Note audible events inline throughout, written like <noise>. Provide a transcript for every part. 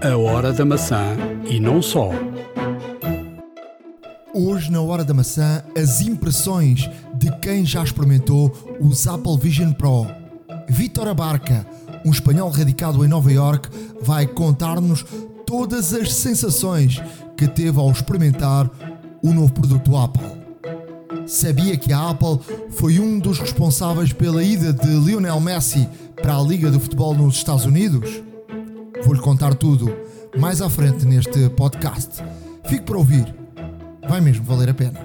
A Hora da Maçã e não só. Hoje, na Hora da Maçã, as impressões de quem já experimentou os Apple Vision Pro. Vítor Abarca, um espanhol radicado em Nova York, vai contar-nos todas as sensações que teve ao experimentar o novo produto Apple. Sabia que a Apple foi um dos responsáveis pela ida de Lionel Messi para a Liga de Futebol nos Estados Unidos? Vou-lhe contar tudo mais à frente neste podcast. Fique para ouvir. Vai mesmo valer a pena.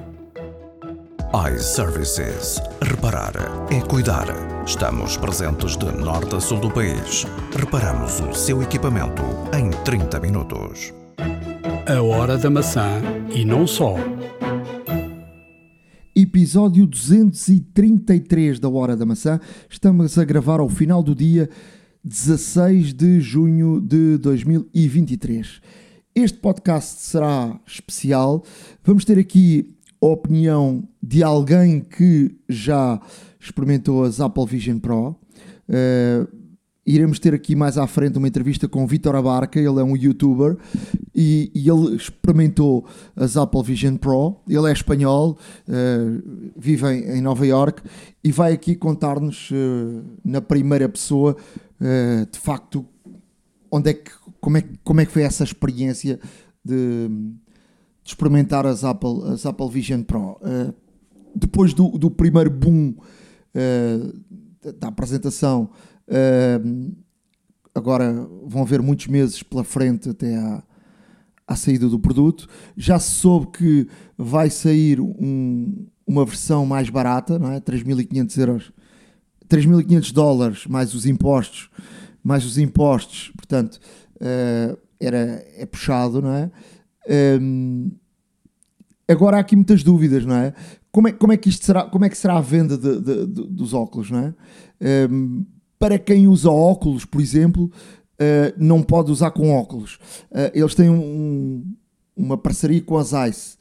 iServices. Reparar é cuidar. Estamos presentes de norte a sul do país. Reparamos o seu equipamento em 30 minutos. A Hora da Maçã e não só. Episódio 233 da Hora da Maçã. Estamos a gravar ao final do dia 16 de junho de 2023. Este podcast será especial. Vamos ter aqui a opinião de alguém que já experimentou as Apple Vision Pro. Uh, iremos ter aqui mais à frente uma entrevista com Vitor Abarca, ele é um youtuber e, e, ele experimentou as Apple Vision Pro. Ele é espanhol, uh, vive em, em, Nova York e vai aqui contar-nos uh, na primeira pessoa uh, de facto onde é que, como, é, como é que foi essa experiência de, de experimentar as Apple, as Apple Vision Pro. depois do, do primeiro boom da apresentação Uh, agora vão haver muitos meses pela frente até à, à saída do produto. Já se soube que vai sair um, uma versão mais barata, não é? 3.500 euros, 3.500 dólares mais os impostos, mais os impostos, portanto, uh, era, é puxado, não é? Um, agora há aqui muitas dúvidas, não é? Como é, como é que isto será, como é que será a venda de, de, de, dos óculos, não é? Um, para quem usa óculos, por exemplo, uh, não pode usar com óculos. Uh, eles têm um, uma parceria com as ICE.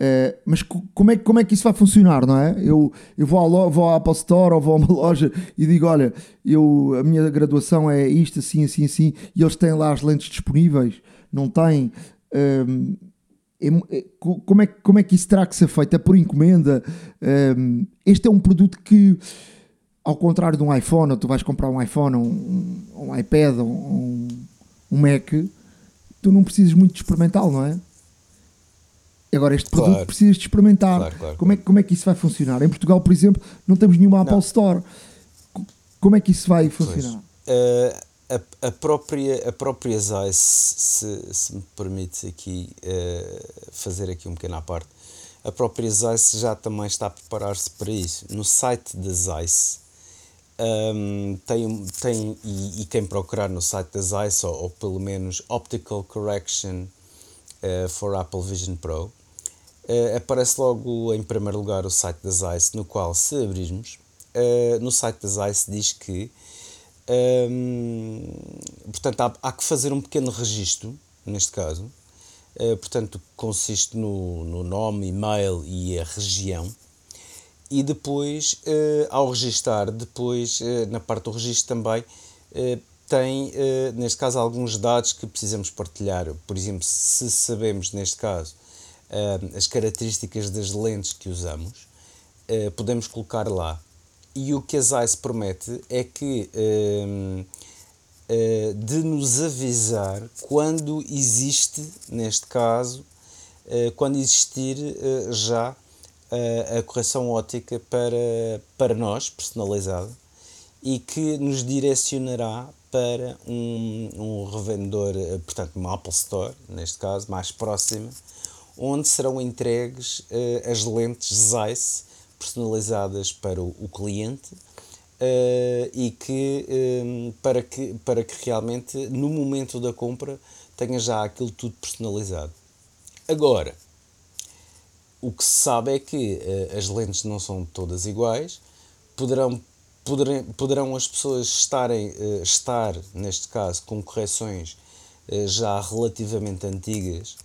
Uh, mas como é, como é que isso vai funcionar, não é? Eu, eu vou, à vou à Apple Store ou vou a uma <laughs> loja e digo: Olha, eu, a minha graduação é isto, assim, assim, assim, e eles têm lá as lentes disponíveis, não têm. Um, ehm, é, como, é, como é que isso terá que ser feito? É por encomenda? Um, ehm, este é um produto que ao contrário de um iPhone, ou tu vais comprar um iPhone, um, um iPad, um, um Mac, tu não precisas muito experimentá-lo, não é? Agora, este produto claro. precisas de experimentar. Claro, claro, como, é, como é que isso vai funcionar? Em Portugal, por exemplo, não temos nenhuma Apple Store. Como é que isso vai funcionar? Uh, a, a, própria, a própria Zeiss, se, se me permite aqui uh, fazer aqui um pequeno à parte, a própria Zeiss já também está a preparar-se para isso. No site da Zeiss, um, tem, tem e, e, quem procurar no site da Zeiss, ou, ou pelo menos Optical Correction uh, for Apple Vision Pro, uh, aparece logo em primeiro lugar o site da Zeiss, no qual, se abrirmos, uh, no site da Zeiss diz que um, portanto, há, há, que fazer um pequeno registro, neste caso, portanto, consiste no, no nome, e-mail e a região e depois, uh, ao registar, depois, uh, na parte do registro também, uh, tem, neste caso, alguns dados que precisamos partilhar. Por exemplo, se sabemos, neste caso, as características das lentes que usamos, podemos colocar lá. E o que a Zeiss promete é que de nos avisar quando existe, neste caso, quando existir já a, correção ótica para, para nós, personalizada, e que nos direcionará para um, um revendedor, eh, portanto, uma Apple Store, neste caso, mais próxima, onde serão entregues uh, as lentes Zeiss personalizadas para o, o cliente uh, e que, um, para que para que realmente no momento da compra tenha já aquilo tudo personalizado. Agora, o que se sabe é que uh, as lentes não são todas iguais, poderão, poderão, as pessoas estarem, estar, neste caso, com correções já relativamente antigas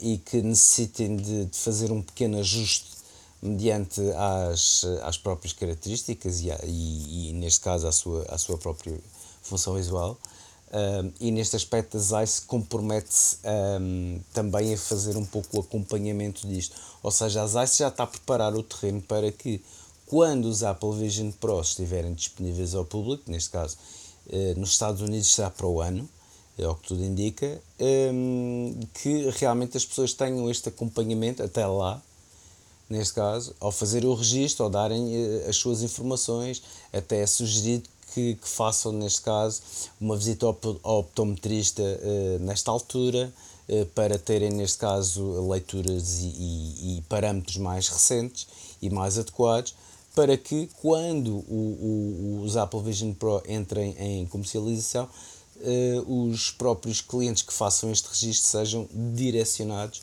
e que necessitem de, de, fazer um pequeno ajuste mediante as, as próprias características e, e, e, neste caso, a sua, a sua própria função visual. Um, e neste aspecto a Zeiss compromete-se um, também a fazer um pouco o acompanhamento disto. Ou seja, a Zeiss já está a preparar o terreno para que, quando os Apple Vision Pro estiverem disponíveis ao público, neste caso uh, nos Estados Unidos será para o ano, é o que tudo indica, um, que realmente as pessoas tenham este acompanhamento até lá, neste caso, ao fazer o registro, ao darem uh, as suas informações, até é sugerido que, que, façam, neste caso, uma visita ao, ao optometrista uh, nesta altura, uh, para terem, neste caso, leituras e, e, e, parâmetros mais recentes e mais adequados, para que, quando o, o, os Apple Vision Pro entrem em comercialização, uh, os próprios clientes que façam este registro sejam direcionados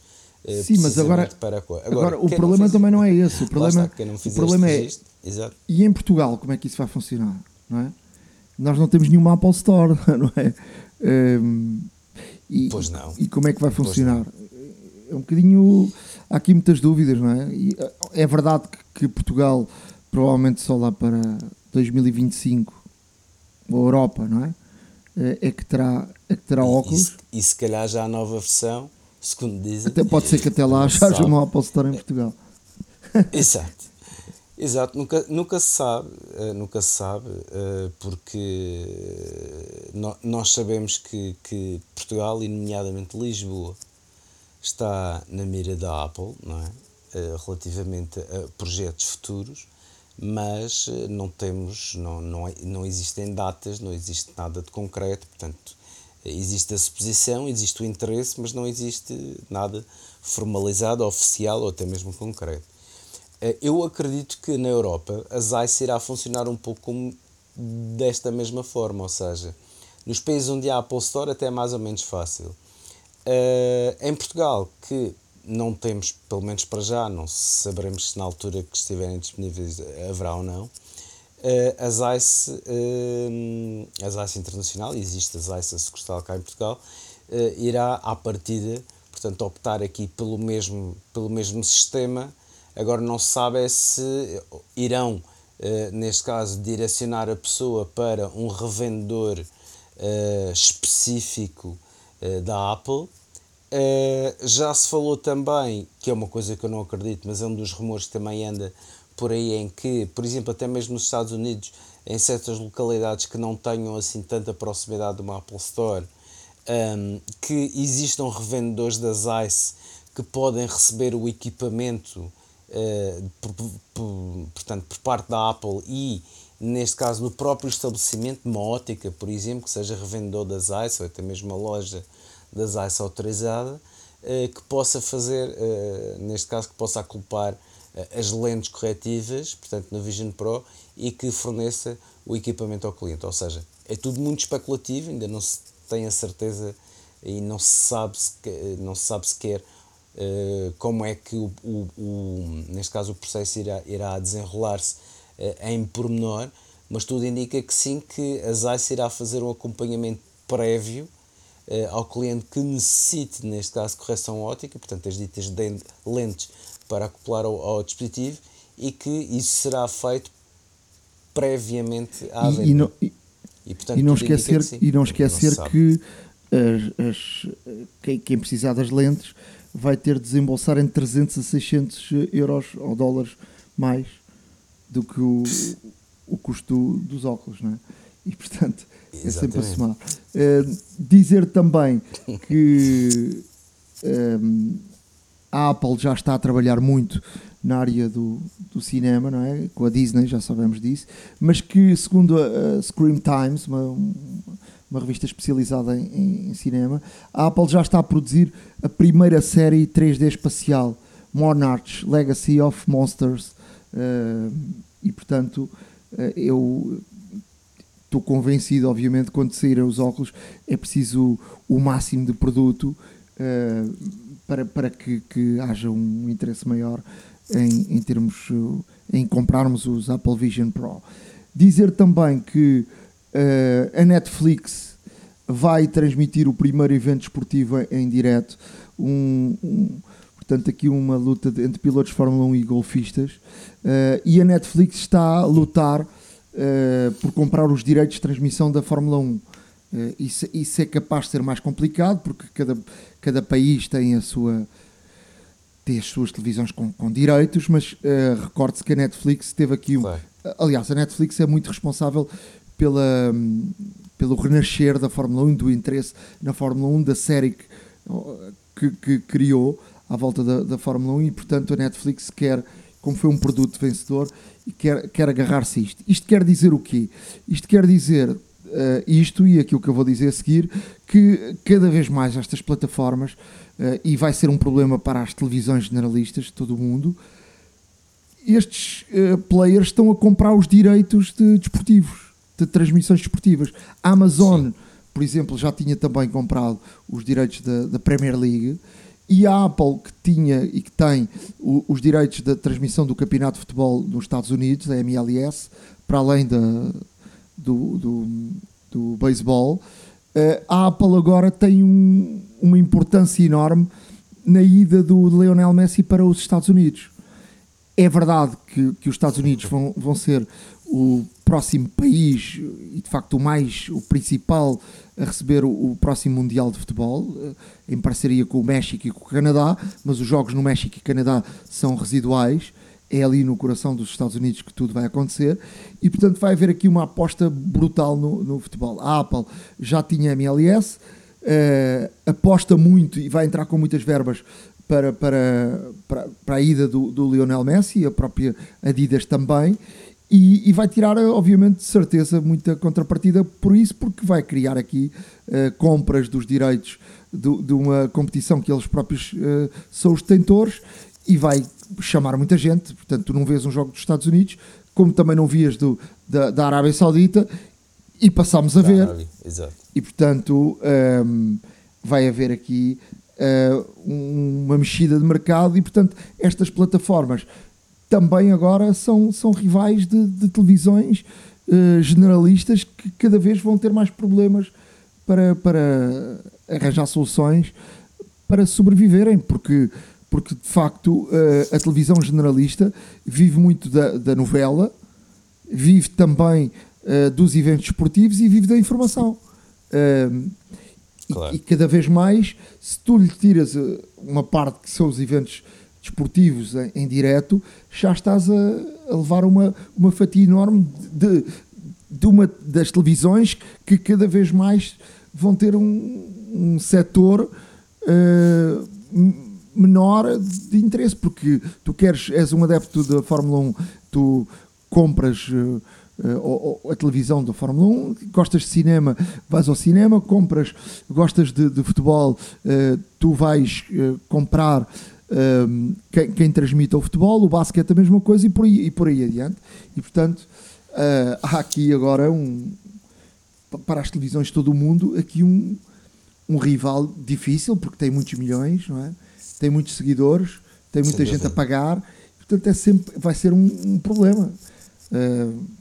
Sim, mas agora, para a Agora, agora o problema também não é esse. O problema, está, o problema é. Exato. E em Portugal, como é que isso vai funcionar? não é? Nós não temos nenhuma Apple Store, <laughs> não é? Um, e, pois não. E como é que vai funcionar? É um bocadinho. Há aqui muitas dúvidas, não é? E é verdade que, que Portugal provavelmente só lá para 2025, a Europa, não é? É? É que terá, é que terá óculos. E, e, se calhar já a nova versão, segundo dizem. Até pode ser que até lá <laughs> já haja uma Apple Store em Portugal. <laughs> Exato. Exato, nunca, nunca se sabe, uh, nunca se sabe, uh, porque nós sabemos que, que Portugal, e nomeadamente Lisboa, está na mira da Apple, não é? Relativamente a projetos futuros, mas não temos, não, não, não existem datas, não existe nada de concreto, portanto, existe a suposição, existe o interesse, mas não existe nada formalizado, oficial ou até mesmo concreto. Eh, eu acredito que na Europa a Zeiss irá funcionar um pouco desta mesma forma, ou seja, nos países onde há Apple Store até é mais ou menos fácil. Uh, em Portugal, que não temos, pelo menos para já, não saberemos se na altura que estiverem disponíveis haverá ou não, uh, a Zeiss, uh, a Zeiss Internacional, existe a Zeiss a sucursal cá em Portugal, irá à partida, portanto, optar aqui pelo mesmo, pelo mesmo sistema Agora não se sabe é se irão, eh, neste caso, direcionar a pessoa para um revendedor eh, específico eh, da Apple. Já se falou também, que é uma coisa que eu não acredito, mas é um dos rumores que também anda por aí, em que, por exemplo, até mesmo nos Estados Unidos, em certas localidades que não tenham assim tanta proximidade de uma Apple Store, um, que existam revendedores da Zeiss que podem receber o equipamento eh, por, por, portanto, por parte da Apple e, neste caso, no próprio estabelecimento, uma ótica, por exemplo, que seja revendedor da Zeiss ou até mesmo uma loja da Zeiss autorizada, uh, que possa fazer, uh, neste caso, que possa aculpar as lentes corretivas, portanto, na Vision Pro, e que forneça o equipamento ao cliente. Ou seja, é tudo muito especulativo, ainda não se tem a certeza e não se sabe, não se sabe sequer eh, como é que o, o, o, neste caso o processo irá, irá desenrolar-se em pormenor, mas tudo indica que sim, que a Zeiss irá fazer um acompanhamento prévio ao cliente que necessite, neste caso, correção ótica, portanto as ditas lentes para acoplar ao, ao dispositivo e que isso será feito previamente à e, venda. E não, e, e, portanto, e não esquecer, que e não esquecer não que as, as, quem, quem precisar das lentes vai ter de desembolsar entre 300 a 600 euros ou dólares mais do que o, o custo dos óculos, não é? E portanto é sempre a somar. Uh, dizer também que um, <laughs> a Apple já está a trabalhar muito na área do, do cinema, não é? Com a Disney, já sabemos disso, mas que segundo a, a Scream Times, uma, uma revista especializada em, em, cinema, a Apple já está a produzir a primeira série 3D espacial, Monarch Legacy of Monsters, uh, e portanto uh, eu estou convencido, obviamente, quando saírem os óculos é preciso o máximo de produto uh, para, para que, que haja um interesse maior em, em termos em comprarmos os Apple Vision Pro. Dizer também que Uh, a Netflix vai transmitir o primeiro evento esportivo em, direto. Um, um, portanto, aqui uma luta entre pilotos de Fórmula 1 e golfistas. Uh, e a Netflix está a lutar uh, por comprar os direitos de transmissão da Fórmula 1. Uh, isso, isso é capaz de ser mais complicado porque cada, cada país tem a sua tem as suas televisões com, com direitos, mas uh, recorde-se que a Netflix teve aqui um. Claro. Aliás, a Netflix é muito responsável pela, pelo renascer da Fórmula 1, do interesse na Fórmula 1, da série que, que, que criou à volta da, da, Fórmula 1 e, portanto, a Netflix quer, como foi um produto vencedor, quer, quer agarrar-se a isto. Isto quer dizer o quê? Isto quer dizer uh, isto e aquilo que eu vou dizer a seguir, que cada vez mais estas plataformas, uh, e vai ser um problema para as televisões generalistas de todo o mundo, estes uh, players estão a comprar os direitos de desportivos de transmissões desportivas. A Amazon, Sim. por exemplo, já tinha também comprado os direitos da, da, Premier League e a Apple, que tinha e que tem o, os direitos da transmissão do campeonato de futebol nos Estados Unidos, a MLS, para além da, do, do, do beisebol, eh, a Apple agora tem um, uma importância enorme na ida do Lionel Messi para os Estados Unidos. É verdade que, que os Estados Unidos vão, vão ser o próximo país e de facto o mais, o principal a receber o, o, próximo Mundial de Futebol, eh, em parceria com o México e com o Canadá, mas os jogos no México e Canadá são residuais, é ali no coração dos Estados Unidos que tudo vai acontecer e portanto vai haver aqui uma aposta brutal no, no futebol. A Apple já tinha MLS, uh, aposta muito e vai entrar com muitas verbas para, para, para, para a ida do, do Lionel Messi, a própria Adidas também, e, e, vai tirar, obviamente, de certeza, muita contrapartida por isso, porque vai criar aqui uh, compras dos direitos do, de uma competição que eles próprios uh, são os detentores e vai chamar muita gente. Portanto, tu não vês um jogo dos Estados Unidos, como também não vias do, da, da Arábia Saudita, e passámos a ver. Exato. E portanto, um, ehm, vai haver aqui uma mexida de mercado, e portanto, estas plataformas também agora são, são rivais de, de televisões uh, generalistas que cada vez vão ter mais problemas para, para arranjar soluções para sobreviverem, porque, porque de facto uh, a televisão generalista vive muito da, da novela, vive também uh, dos eventos esportivos e vive da informação. Claro. E, cada vez mais, se tu lhe tiras uma parte que são os eventos desportivos em, em direto, já estás a, a, levar uma, uma fatia enorme de, de uma das televisões que cada vez mais vão ter um, um setor uh, menor de interesse, porque tu queres, és um adepto da Fórmula 1, tu compras uh, uh, a televisão da Fórmula 1, gostas de cinema, vais ao cinema, compras, gostas de, de futebol, tu vais comprar um, quem, quem, transmite o futebol, o basquete a mesma coisa e por aí, e por aí adiante. E portanto, uh, há aqui agora um para as televisões de todo o mundo aqui um, um rival difícil porque tem muitos milhões, não é? tem muitos seguidores, tem muita Sem gente a pagar, portanto é sempre, vai ser um, um problema. Uh,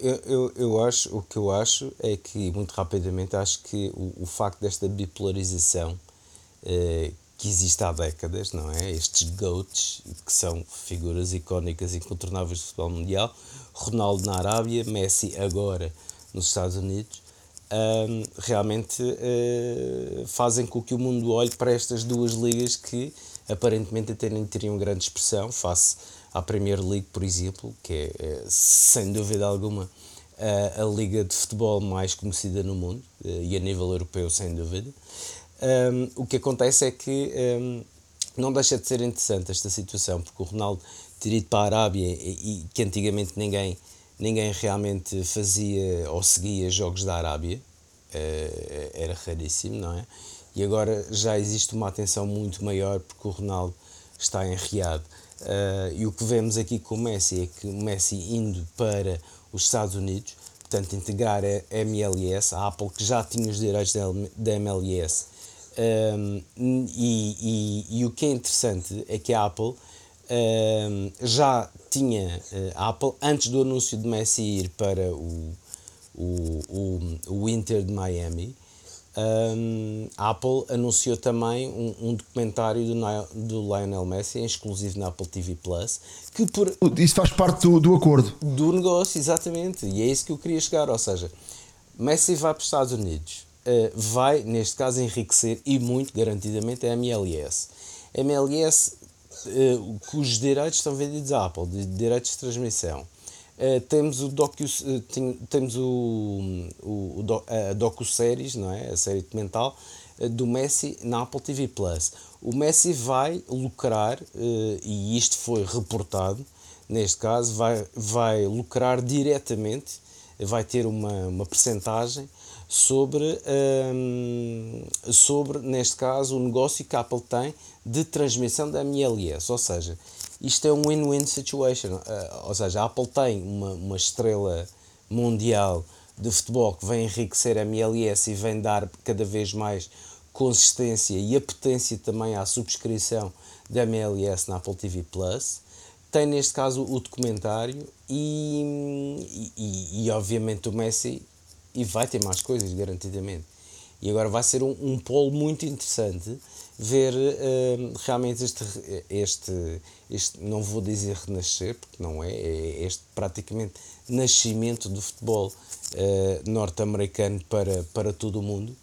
eu, eu, eu acho, o que eu acho é que, muito rapidamente, acho que o, o facto desta bipolarização uh, que existe há décadas, não é? Estes GOATs, que são figuras icónicas e incontornáveis do futebol mundial, Ronaldo na Arábia, Messi agora nos Estados Unidos, um, realmente uh, fazem com que o mundo olhe para estas duas ligas que aparentemente até nem teriam grande expressão face à Premier League, por exemplo, que é, é sem dúvida alguma a, a liga de futebol mais conhecida no mundo uh, e a nível europeu, sem dúvida um, o que acontece é que um, não deixa de ser interessante esta situação, porque o Ronaldo ter ido para a Arábia e, e, que antigamente ninguém, ninguém realmente fazia ou seguia jogos da Arábia, uh, era raríssimo, não é? E agora já existe uma atenção muito maior porque o Ronaldo está em Riad. Uh, e o que vemos aqui com o Messi é que o Messi indo para os Estados Unidos, portanto, integrar a MLS, a Apple que já tinha os direitos da MLS um, e, e, e, o que é interessante é que a Apple um, já tinha eh, a Apple antes do anúncio de Messi ir para o, o, o, o Inter de Miami. Um, a Apple anunciou também um, um documentário do, do, Lionel Messi, exclusivo na Apple TV Plus, que por isso faz parte do, do acordo do negócio, exatamente, e é isso que eu queria chegar. Ou seja, Messi vai para os Estados Unidos, uh, vai, neste caso, enriquecer e muito, garantidamente, a MLS. A MLS, uh, cujos direitos estão vendidos à Apple, de direitos de transmissão. Uh, temos o docu, uh, tem, temos o, o, o a docu-séries, não é? A série documental uh, do Messi na Apple TV Plus. O Messi vai lucrar, e isto foi reportado, neste caso, vai, vai lucrar diretamente, vai ter uma, uma percentagem sobre, um, sobre, neste caso, o negócio que a Apple tem de transmissão da MLS. Ou seja, isto é um win-win situation. Uh, ou seja, a Apple tem uma, uma estrela mundial de futebol que vem enriquecer a MLS e vem dar cada vez mais consistência e apetência também à subscrição da MLS na Apple TV Plus. Tem neste caso o documentário e, e, e obviamente o Messi e vai ter mais coisas, garantidamente. E agora vai ser um, um polo muito interessante ver uh, realmente este, este, este, não vou dizer renascer, porque não é, é este praticamente nascimento do futebol uh, norte-americano para, para todo o mundo,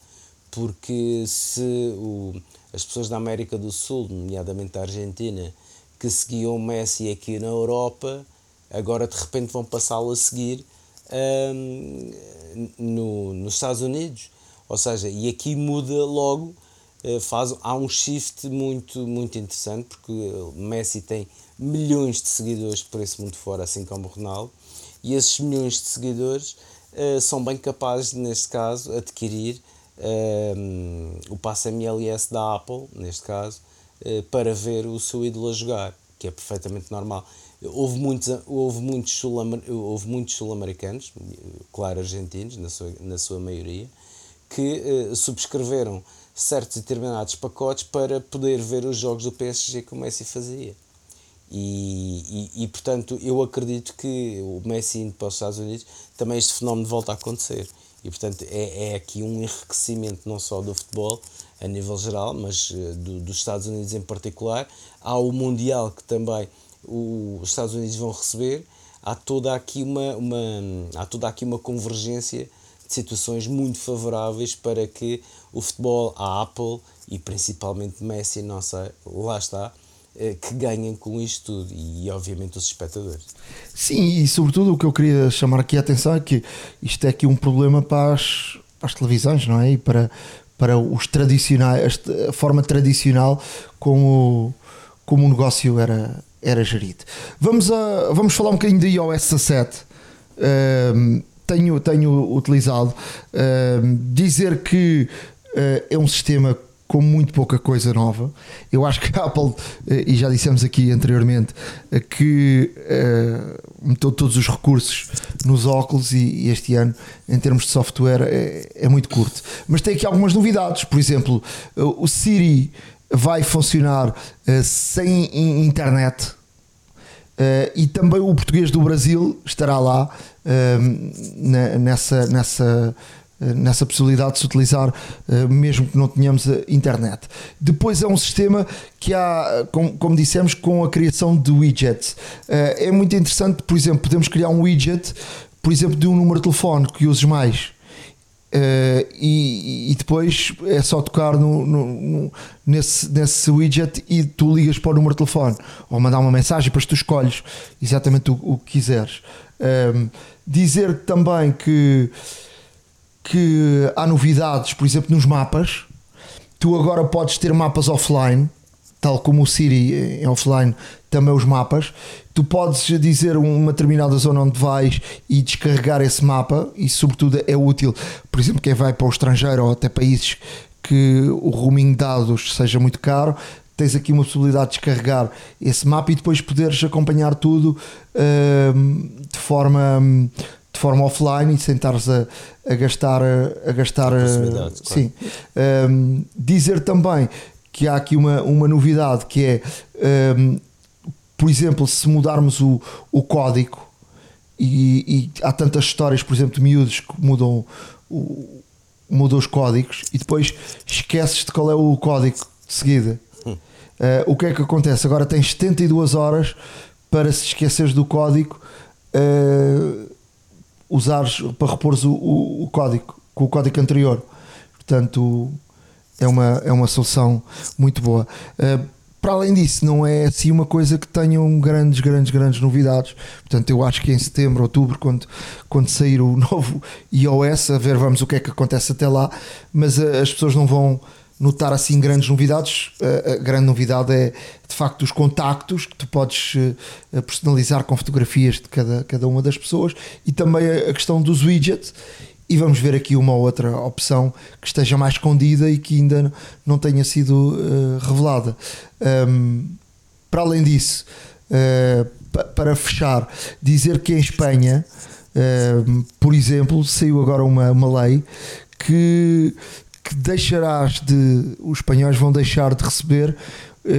porque se o, as pessoas da América do Sul, nomeadamente a Argentina, que seguiam Messi aqui na Europa, agora de repente vão passá-lo a seguir um, no, nos Estados Unidos. Ou seja, e aqui muda logo, eh, faz, há um shift muito, muito interessante, porque Messi tem milhões de seguidores por esse mundo fora, assim como o Ronaldo, e esses milhões de seguidores uh, são bem capazes, neste caso, adquirir o passe MLS da Apple, neste caso, uh, para ver o seu ídolo a jogar, que é perfeitamente normal. Houve muitos, houve muitos sul-americanos, sul claro argentinos, na sua, na sua maioria, que uh, subscreveram certos determinados pacotes para poder ver os jogos do PSG que o Messi fazia. E, e, e, portanto eu acredito que o Messi indo para os Estados Unidos também este fenómeno volta a acontecer. E portanto é, é aqui um enriquecimento não só do futebol a nível geral, mas uh, do, dos Estados Unidos em particular. Há o Mundial que também o, os Estados Unidos vão receber. Há toda aqui uma, uma, há toda aqui uma convergência situações muito favoráveis para que o futebol, a Apple e principalmente Messi, não sei, lá está, eh, que ganhem com isto tudo e obviamente os espectadores. Sim, e sobretudo o que eu queria chamar aqui a atenção é que isto é aqui um problema para as, para as televisões, não é? E para, para os tradicionais, a forma tradicional como, como o negócio era, era gerido. Vamos, a, vamos falar um bocadinho da iOS 17. Um, tenho, tenho utilizado. Um, dizer que uh, é um sistema com muito pouca coisa nova. Eu acho que a Apple, uh, e já dissemos aqui anteriormente, uh, que meteu todos os recursos nos óculos e, e, este ano, em termos de software, é, é, muito curto. Mas tem aqui algumas novidades. Por exemplo, o Siri vai funcionar uh, sem internet. Uh, e também o português do Brasil estará lá uh, nessa, nessa, nessa possibilidade de se utilizar, mesmo que não tenhamos internet. Depois é um sistema que há, como, como dissemos, com a criação de widgets. é muito interessante, por exemplo, podemos criar um widget, por exemplo, de um número de telefone que uses mais Uh, e, e, depois é só tocar no, no, no, nesse, nesse widget e tu ligas para o número de telefone ou mandar uma mensagem, depois tu escolhes exatamente o, o que quiseres. Ehm, dizer também que, que há novidades, por exemplo, nos mapas. Tu agora podes ter mapas offline, tal como o Siri em offline, também os mapas tu podes dizer uma determinada zona onde vais e descarregar esse mapa, e sobretudo é útil, por exemplo, quem vai para o estrangeiro ou até países que o roaming de dados seja muito caro, tens aqui uma possibilidade de descarregar esse mapa e depois poderes acompanhar tudo uh, de forma de forma offline e sem estares a, a gastar a gastar claro. sim um, dizer também que há aqui uma, uma novidade que é um, por exemplo, se mudarmos o, o código e, e, há tantas histórias, por exemplo, de miúdos que mudam, o, mudam os códigos e depois esqueces de qual é o código de seguida. Uh, o que é que acontece? Agora tens 72 horas para se esqueceres do código uh, usares para repor o, o, o, código com o código anterior. Portanto, é uma, é uma solução muito boa. Uh, para além disso, não é assim uma coisa que tenham grandes, grandes, grandes novidades. Portanto, eu acho que em setembro, outubro, quando, quando sair o <laughs> novo iOS, a ver, vamos o que é que acontece até lá, mas as pessoas não vão notar assim grandes novidades. A grande novidade é de facto os contactos que tu podes uh, personalizar com fotografias de cada, cada uma das pessoas e também a, a questão dos widgets e vamos ver aqui uma outra opção que esteja mais escondida e que ainda não tenha sido uh, revelada. Um, para além disso, uh, para fechar, dizer que em Espanha, uh, por exemplo, saiu agora uma, uma lei que, que deixarás de. Os espanhóis vão deixar de receber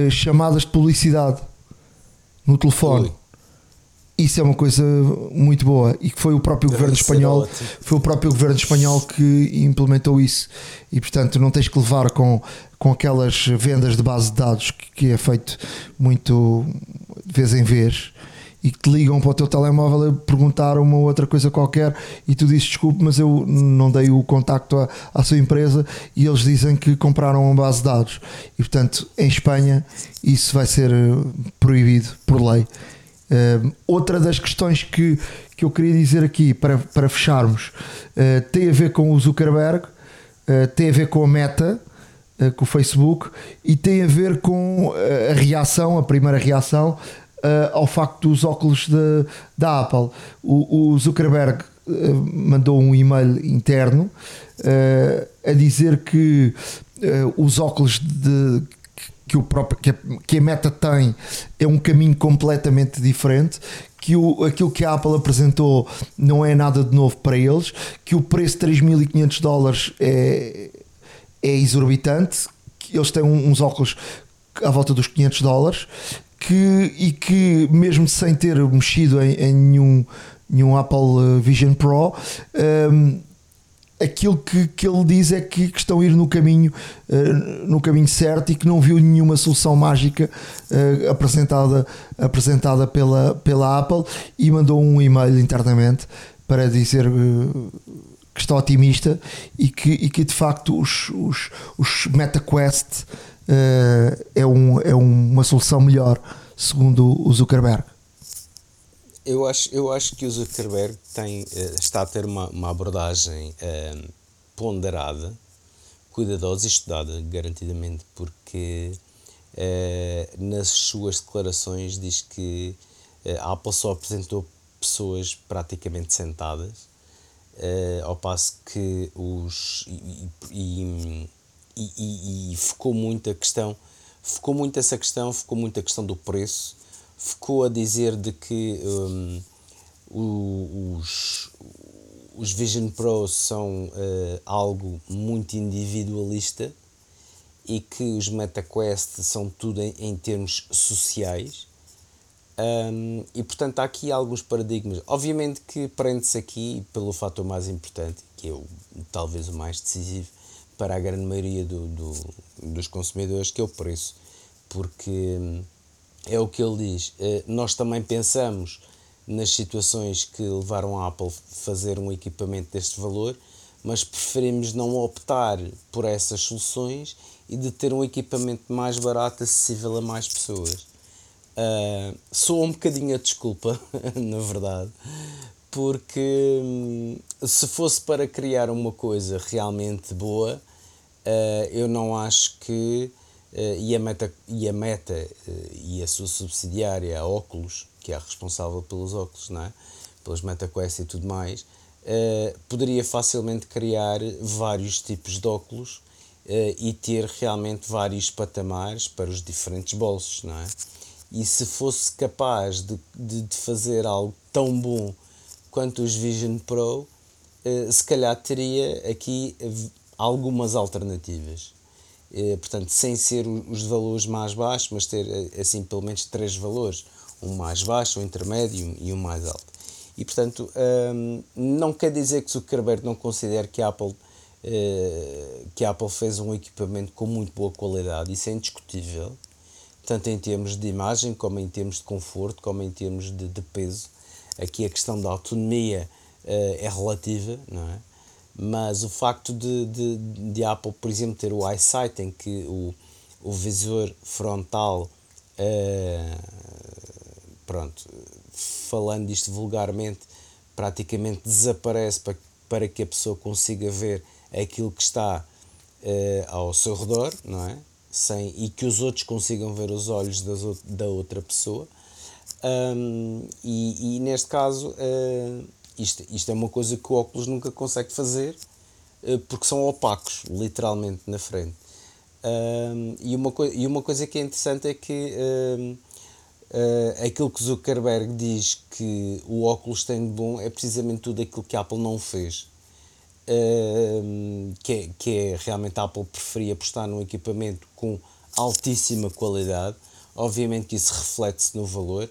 chamadas de publicidade no telefone. Ui isso é uma coisa muito boa e que foi o próprio Deve governo espanhol foi o próprio governo espanhol que implementou isso e portanto não tens que levar com, com aquelas vendas de base de dados que, que é feito muito de vez em vez e que te ligam para o teu telemóvel a perguntar uma outra coisa qualquer e tu dizes desculpe, mas eu não dei o contacto à, à sua empresa e eles dizem que compraram uma base de dados. E portanto em Espanha isso vai ser eh, proibido por lei. Uh, outra das questões que, que eu queria dizer aqui para, para fecharmos uh, tem a ver com o Zuckerberg, uh, tem a ver com a Meta, com o Facebook e tem a ver com a reação, a primeira reação ao facto dos óculos de, da Apple. O, o Zuckerberg mandou um e-mail interno a dizer que os óculos de, que, o próprio, que, a, que a Meta tem é um caminho completamente diferente, que o, aquilo que a Apple apresentou não é nada de novo para eles, que o preço de 3.500 dólares é, é exorbitante, que eles têm uns óculos à volta dos 500 dólares, que, e que mesmo sem ter mexido em, em nenhum, nenhum Apple Vision Pro, um, aquilo que, que ele diz é que, que estão a ir no caminho, uh, no caminho certo e que não viu nenhuma solução mágica uh, apresentada, apresentada pela, pela Apple e mandou um e-mail internamente para dizer uh, que está otimista e que, e que de facto os, os, os MetaQuest é, um, é uma solução melhor, segundo o Zuckerberg. Eu acho, eu acho que o Zuckerberg tem, eh, está a ter uma, uma abordagem uh, ponderada, cuidadosa e estudada, garantidamente, porque uh, nas suas declarações diz que a Apple só apresentou pessoas praticamente sentadas, ao passo que os. E, e, e, e, focou muito a questão, focou muito essa questão, focou muito a questão do preço ficou a dizer de que um, os, os Vision Pro são uh, algo muito individualista e que os MetaQuest são tudo em, em termos sociais. Um, e portanto há aqui alguns paradigmas. Obviamente que prende-se aqui pelo fator mais importante, que é o, talvez o mais decisivo para a grande maioria do, do dos consumidores, que é o preço. Porque hum, é o que ele diz. Eh, nós também pensamos nas situações que levaram a Apple a fazer um equipamento deste valor, mas preferimos não optar por essas soluções e de ter um equipamento mais barato, acessível a mais pessoas. Uh, sou um bocadinho a desculpa, <laughs> na verdade, porque hum, se fosse para criar uma coisa realmente boa, uh, eu não acho que Uh, e, a meta, e a Meta uh, e a sua subsidiária, a Oculus, que é a responsável pelos óculos, não é? pelas MetaQuest e tudo mais, poderia facilmente criar vários tipos de óculos e ter realmente vários patamares para os diferentes bolsos, não é? E se fosse capaz de, de, de fazer algo tão bom quanto os Vision Pro, se calhar teria aqui algumas alternativas. Eh, portanto, sem ser os valores mais baixos, mas ter eh, assim pelo menos três valores, um mais baixo, um intermédio e um mais alto. E portanto, não quer dizer que Zuckerberg não considere que a Apple eh, que a Apple fez um equipamento com muito boa qualidade, isso é indiscutível, tanto em termos de imagem, como em termos de conforto, como em termos de, de peso. Aqui a questão da autonomia é relativa, não é? Mas o facto de, de, de Apple, por exemplo, ter o iSight, em que o, o visor frontal, pronto, falando disto vulgarmente, praticamente desaparece para, para que a pessoa consiga ver aquilo que está uh, ao seu redor, não é? Sem, e que os outros consigam ver os olhos das, da outra pessoa. Um, e, e, neste caso, uh, isto, isto é uma coisa que o óculos nunca consegue fazer uh, porque são opacos, literalmente, na frente. Um, e, uma e uma coisa que é interessante é que um, uh, aquilo que Zuckerberg diz que o óculos tem de bom é precisamente tudo aquilo que a Apple não fez. Que, é, que é realmente a Apple preferia apostar num equipamento com altíssima qualidade. Obviamente que isso reflete-se no valor.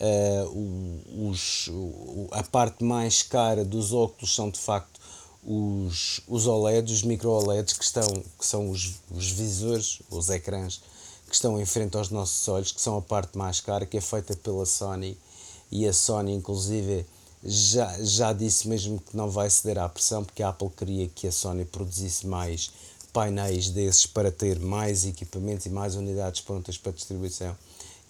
Uh, os, a parte mais cara dos óculos são de facto os, os OLEDs, os micro OLEDs que, estão, que são os, os visores, os ecrãs que estão em frente aos nossos olhos, que são a parte mais cara, que é feita pela Sony e a Sony, inclusive, já, já disse mesmo que não vai ceder à pressão, porque a Apple queria que a Sony produzisse mais painéis desses para ter mais equipamentos e mais unidades prontas para distribuição.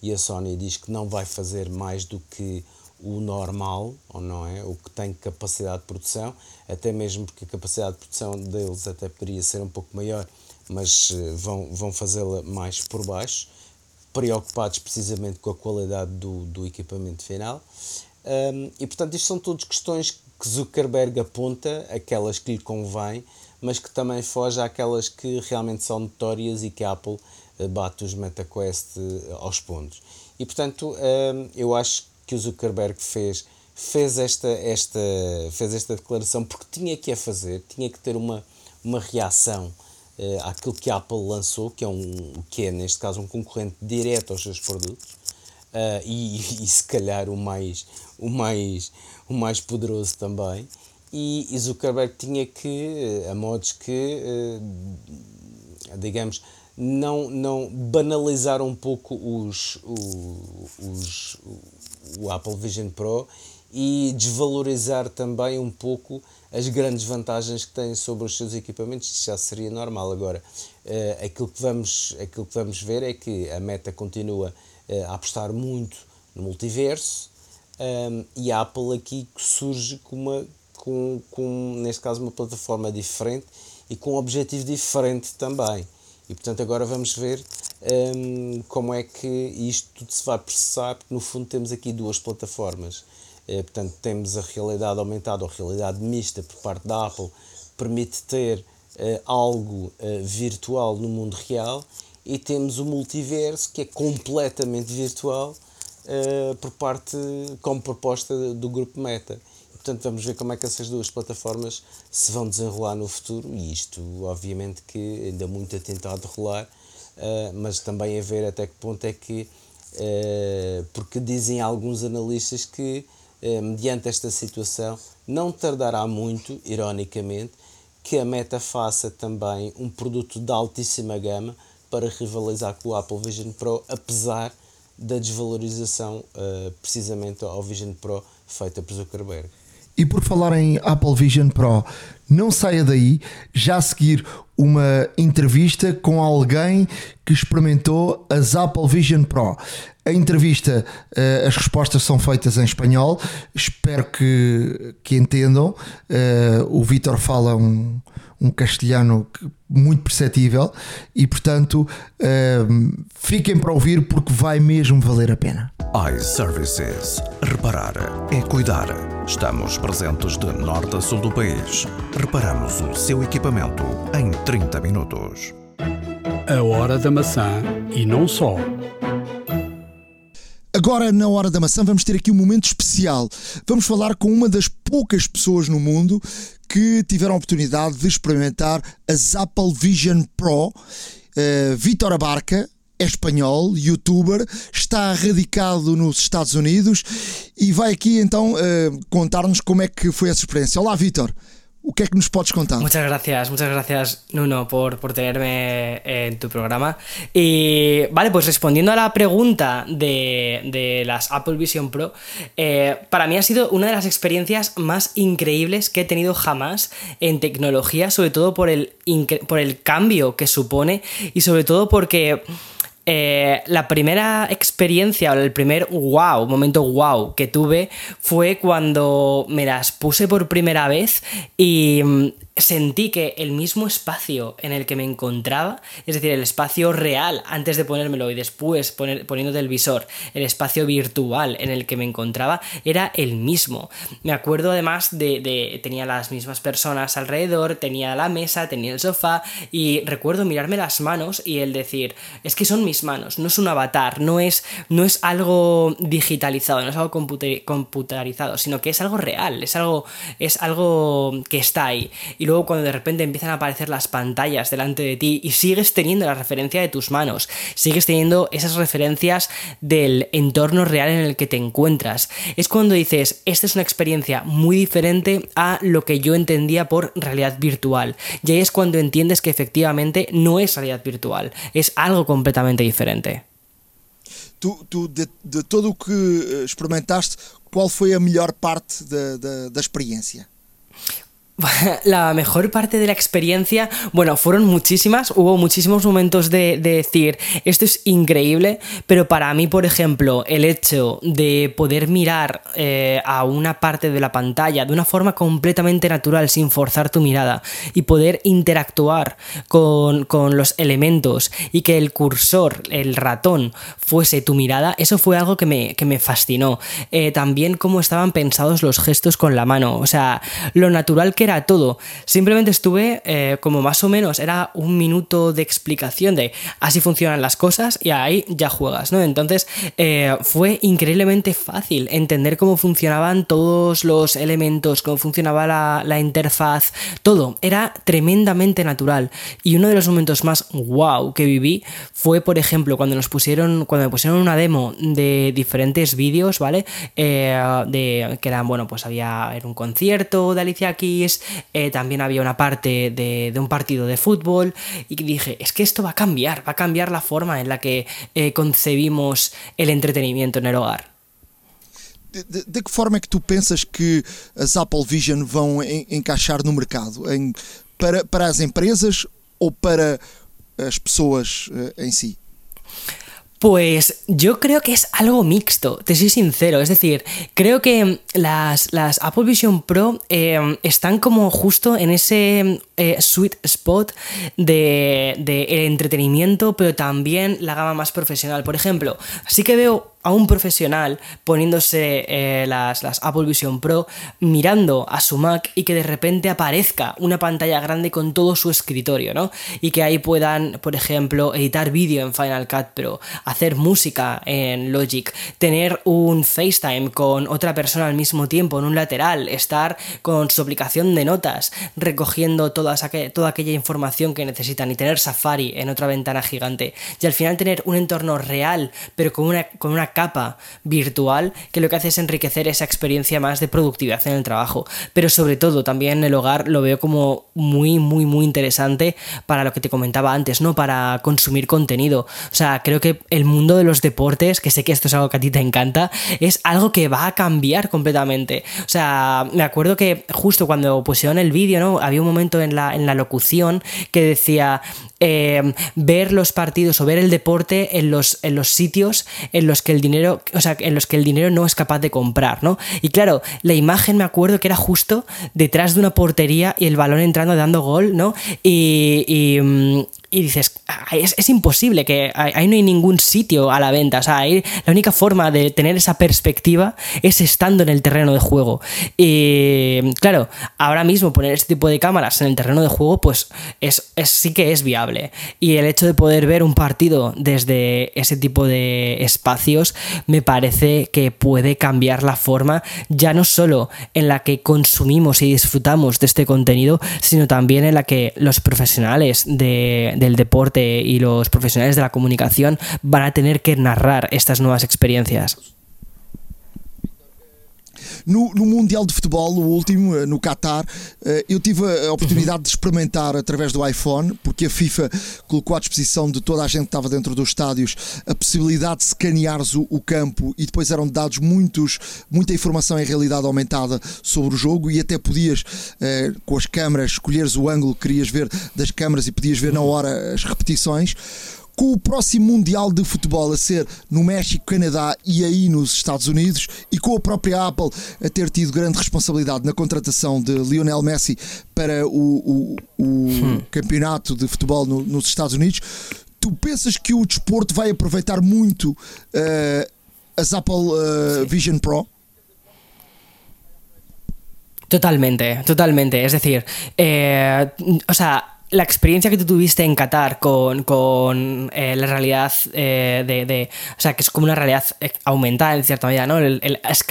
E a Sony diz que não vai fazer mais do que o normal, ou não é? O que tem capacidade de produção, até mesmo porque a capacidade de produção deles até poderia ser um pouco maior mas eh, vão, vão fazê-la mais por baixo, preocupados precisamente com a qualidade do, do equipamento final. Um, e portanto, isto são todas questões que Zuckerberg aponta, aquelas que lhe convém, mas que também foge àquelas que realmente são notórias e que a Apple bate os MetaQuest eh, aos pontos. E portanto, um, eu acho que o Zuckerberg fez, fez, esta, esta, fez esta declaração porque tinha que a fazer, tinha que ter uma, uma reação uh, àquilo que a Apple lançou, que é, um, que é neste caso um concorrente direto aos seus produtos, uh, e, <laughs> e se calhar o mais, o mais, o mais poderoso também. E, e Zuckerberg tinha que, eh, a modos que, uh, digamos, não, não banalizar um pouco os, os, o Apple Vision Pro e desvalorizar também um pouco as grandes vantagens que têm sobre os seus equipamentos, isso já seria normal. Agora, uh, aquilo, que vamos, aquilo que vamos ver é que a Meta continua uh, a apostar muito no multiverso um, ehm, e a Apple aqui surge com uma, com, com, neste caso, uma plataforma diferente e com um objetivo diferente também. E portanto agora vamos ver um, como é que isto tudo se vai processar, porque no fundo temos aqui duas plataformas eh, portanto, temos a realidade aumentada ou realidade mista por parte da Apple, permite ter eh, algo eh, virtual no mundo real, e temos o multiverso, que é completamente virtual, por parte, como proposta do grupo Meta. Portanto, vamos ver como é que essas duas plataformas se vão desenrolar no futuro, e isto, obviamente, que ainda muito a tentar rolar, mas também a ver até que ponto é que, porque dizem alguns analistas que eh, mediante esta situação, não tardará muito, ironicamente, que a Meta faça também um produto de altíssima gama para rivalizar com o Apple Vision Pro, apesar da desvalorização uh, precisamente ao Vision Pro feita por Zuckerberg. E por falar em Apple Vision Pro, não saia daí, já a seguir uma entrevista com alguém que experimentou as Apple Vision Pro. A entrevista, uh, as respostas são feitas em espanhol, espero que, que entendam. Uh, o Vitor fala um, um castelhano muito perceptível e, portanto, uh, fiquem para ouvir porque vai mesmo valer a pena iServices. Reparar é cuidar. Estamos presentes de norte a sul do país. Reparamos o seu equipamento em 30 minutos. A hora da maçã e não só. Agora, na hora da maçã, vamos ter aqui um momento especial. Vamos falar com uma das poucas pessoas no mundo que tiveram a oportunidade de experimentar as Apple Vision Pro. Uh, Vitor Abarca, é espanhol, youtuber, está radicado nos Estados Unidos e vai aqui então uh, contar-nos como é que foi essa experiência. Olá, Vitor. O nos podes contar? Muchas gracias, muchas gracias Nuno por, por tenerme en tu programa. Y vale, pues respondiendo a la pregunta de, de las Apple Vision Pro, eh, para mí ha sido una de las experiencias más increíbles que he tenido jamás en tecnología, sobre todo por el, por el cambio que supone y sobre todo porque... Eh, la primera experiencia o el primer wow, momento wow que tuve fue cuando me las puse por primera vez y mm, sentí que el mismo espacio en el que me encontraba, es decir, el espacio real antes de ponérmelo y después poner, poniendo el visor, el espacio virtual en el que me encontraba, era el mismo. Me acuerdo además de, de, tenía las mismas personas alrededor, tenía la mesa, tenía el sofá y recuerdo mirarme las manos y el decir, es que son mis manos, no es un avatar, no es, no es algo digitalizado, no es algo computarizado, sino que es algo real, es algo, es algo que está ahí. Luego cuando de repente empiezan a aparecer las pantallas delante de ti y sigues teniendo la referencia de tus manos, sigues teniendo esas referencias del entorno real en el que te encuentras, es cuando dices, esta es una experiencia muy diferente a lo que yo entendía por realidad virtual. Y ahí es cuando entiendes que efectivamente no es realidad virtual, es algo completamente diferente. Tu de, todo o que eh, experimentaste, qual foi a melhor parte da, da experiência? <laughs> La mejor parte de la experiencia, bueno, fueron muchísimas, hubo muchísimos momentos de, decir, esto es increíble, pero para mí, por ejemplo, el hecho de poder mirar eh, a una parte de la pantalla de una forma completamente natural, sin forzar tu mirada, y poder interactuar con, los elementos y que el cursor, el ratón, fuese tu mirada, eso fue algo que me, que me fascinó. Eh, también cómo estaban pensados los gestos con la mano, o sea, lo natural que era todo. Simplemente estuve eh, como más o menos, era un minuto de explicación de así funcionan las cosas y ahí ya juegas, ¿no? Entonces eh, fue increíblemente fácil entender cómo funcionaban todos los elementos, cómo funcionaba la, la interfaz, todo. Era tremendamente natural. Y uno de los momentos más wow que viví fue, por ejemplo, cuando nos pusieron, cuando me pusieron una demo de diferentes vídeos, ¿vale? Eh, de que eran, bueno, pues había era un concierto de Alicia Keys, eh, también había una parte de, un partido de fútbol y dije, es que esto va a cambiar, va a cambiar la forma en la que eh, concebimos el entretenimiento en el hogar. De, de, de, que forma é que tu pensas que as Apple Vision vão en, encaixar no mercado? Em, para, para as empresas ou para as pessoas uh, em si? Pues yo creo que es algo mixto, te soy sincero. Es decir, creo que las, las Apple Vision Pro eh, están como justo en ese eh, sweet spot de, de el entretenimiento, pero también la gama más profesional. Por ejemplo, sí que veo a un profesional poniéndose eh, las, las, Apple Vision Pro, mirando a su Mac y que de repente aparezca una pantalla grande con todo su escritorio, ¿no? Y que ahí puedan, por ejemplo, editar vídeo en Final Cut Pro, hacer música en Logic, tener un FaceTime con otra persona al mismo tiempo en un lateral, estar con su aplicación de notas, recogiendo toda, aquella información que necesitan y tener Safari en otra ventana gigante. Y al final tener un entorno real, pero con una, con una capa virtual que lo que hace es enriquecer esa experiencia más de productividad en el trabajo. Pero sobre todo también en el hogar lo veo como muy, muy, muy interesante para lo que te comentaba antes, ¿no? Para consumir contenido. O sea, creo que el mundo de los deportes, que sé que esto es algo que a ti te encanta, es algo que va a cambiar completamente. O sea, me acuerdo que justo cuando pusieron el vídeo, ¿no? Había un momento en la, en la locución que decía eh, ver los partidos o ver el deporte en los, en los sitios en los que el dinero, o sea, en los que el dinero no es capaz de comprar, ¿no? Y claro, la imagen me acuerdo que era justo detrás de una portería y el balón entrando dando gol, ¿no? Y, mm, y dices, es, es, imposible, que ahí no hay ningún sitio a la venta. O sea, la única forma de tener esa perspectiva es estando en el terreno de juego. Y claro, ahora mismo poner este tipo de cámaras en el terreno de juego, pues es, es, sí que es viable. Y el hecho de poder ver un partido desde ese tipo de espacios me parece que puede cambiar la forma, ya no solo en la que consumimos y disfrutamos de este contenido, sino también en la que los profesionales de del deporte y los profesionales de la comunicación van a tener que narrar estas nuevas experiencias. No, no, Mundial de Futebol, o último, eh, no Qatar, eh, eu tive a oportunidade de experimentar através do iPhone, porque a FIFA colocou à disposição de toda a gente que estava dentro dos estádios a possibilidade de escaneares o, o campo e depois eram dados muitos, muita informação em realidade aumentada sobre o jogo e até podias, eh, com as câmaras, escolheres o ângulo que querias ver das câmaras e podias ver na hora as repetições com o próximo Mundial de Futebol a ser no México, Canadá e aí nos Estados Unidos, e com a própria Apple a ter tido grande responsabilidade na contratação de Lionel Messi para o, o, o hum. campeonato de futebol no, nos Estados Unidos, tu pensas que o desporto vai aproveitar muito uh, as Apple uh, Vision Pro? Totalmente, totalmente. Es decir, eh, o sea, la experiencia que tú tuviste en Qatar con, con eh, la realidad eh, de, O sea, que es como una realidad eh, aumentada en cierta medida, ¿no? El,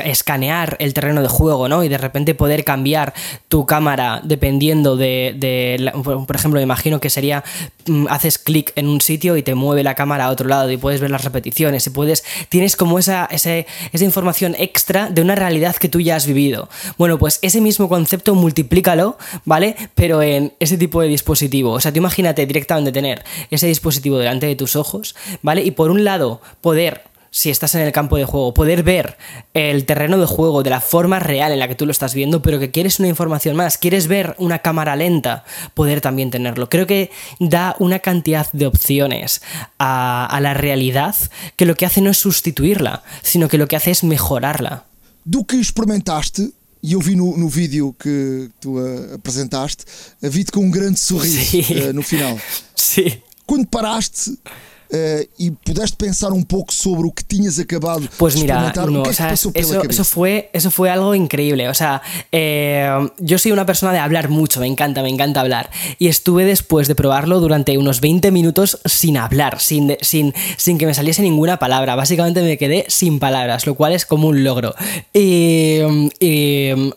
escanear el terreno de juego, ¿no? Y de repente poder cambiar tu cámara dependiendo de. por ejemplo, me imagino que sería. Mm, haces clic en un sitio y te mueve la cámara a otro lado y puedes ver las repeticiones y puedes. Tienes como esa, esa información extra de una realidad que tú ya has vivido. Bueno, pues ese mismo concepto multiplícalo, ¿vale? Pero en ese tipo de dispositivos o sea, tú imagínate directamente tener ese dispositivo delante de tus ojos, ¿vale? Y por un lado, poder si estás en el campo de juego, poder ver el terreno de juego de la forma real en la que tú lo estás viendo, pero que quieres una información más, quieres ver una cámara lenta, poder también tenerlo. Creo que da una cantidad de opciones a, la realidad que lo que hace no es sustituirla, sino que lo que hace es mejorarla. ¿Tú que experimentaste e eu vi no, no vídeo que tu uh, apresentaste, vi-te com um grande sorriso uh, no final. Sim. Quando paraste Uh, y pudiste pensar un poco sobre lo que tenías acabado pues mira, no, o sea, eso, eso, fue, eso fue algo increíble. O sea, eh, yo soy una persona de hablar mucho, me encanta, me encanta hablar. Y estuve después de probarlo durante unos 20 minutos sin hablar, sin, sin, sin que me saliese ninguna palabra. Básicamente me quedé sin palabras, lo cual es como un logro. Y,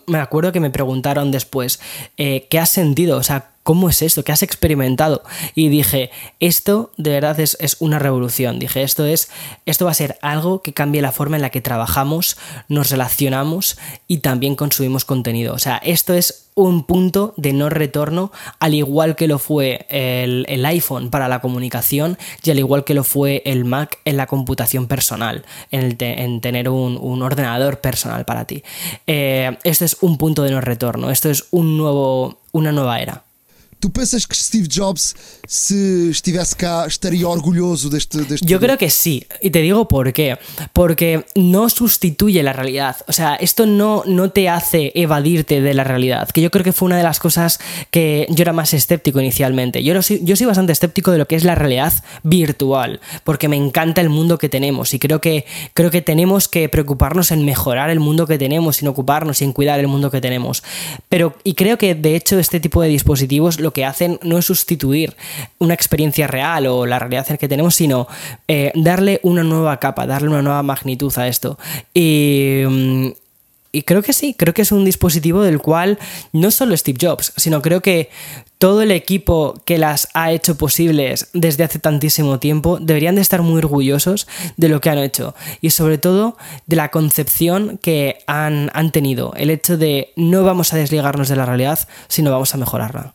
me acuerdo que me preguntaron después, eh, ¿qué has sentido? O sea, ¿cómo es esto? ¿Qué has experimentado? Y dije, esto de verdad es, una revolución. Dije, esto es, esto va a ser algo que cambie la forma en la que trabajamos, nos relacionamos y también consumimos contenido. O sea, esto es un punto de no retorno, al igual que lo fue el, iPhone para la comunicación y al igual que lo fue el Mac en la computación personal, en, tener un, ordenador personal para ti. Eh, esto es un punto de no retorno, esto es un nuevo, una nueva era. ¿Tú piensas que Steve Jobs, si estuviese acá, estaría orgulloso de este, este Yo creo que sí, y te digo por qué. Porque no sustituye la realidad. O sea, esto no, no te hace evadirte de la realidad. Que yo creo que fue una de las cosas que yo era más escéptico inicialmente. Yo, yo soy bastante escéptico de lo que es la realidad virtual. Porque me encanta el mundo que tenemos. Y creo que, creo que tenemos que preocuparnos en mejorar el mundo que tenemos, sin ocuparnos y en cuidar el mundo que tenemos. Pero, y creo que de hecho este tipo de dispositivos lo que hacen no es sustituir una experiencia real o la realidad que tenemos, sino eh, darle una nueva capa, darle una nueva magnitud a esto. Y. Mm, y creo que sí, creo que es un dispositivo del cual no solo Steve Jobs, sino creo que todo el equipo que las ha hecho posibles desde hace tantísimo tiempo deberían de estar muy orgullosos de lo que han hecho y sobre todo de la concepción que han, han tenido, el hecho de no vamos a desligarnos de la realidad, sino vamos a mejorarla.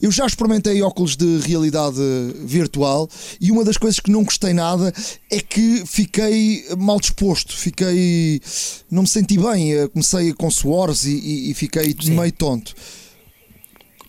Eu já experimentei óculos de realidade virtual e uma das coisas que não gostei nada é que fiquei mal disposto, fiquei. não me senti bem, comecei com suores e, e, e fiquei Sim. meio tonto.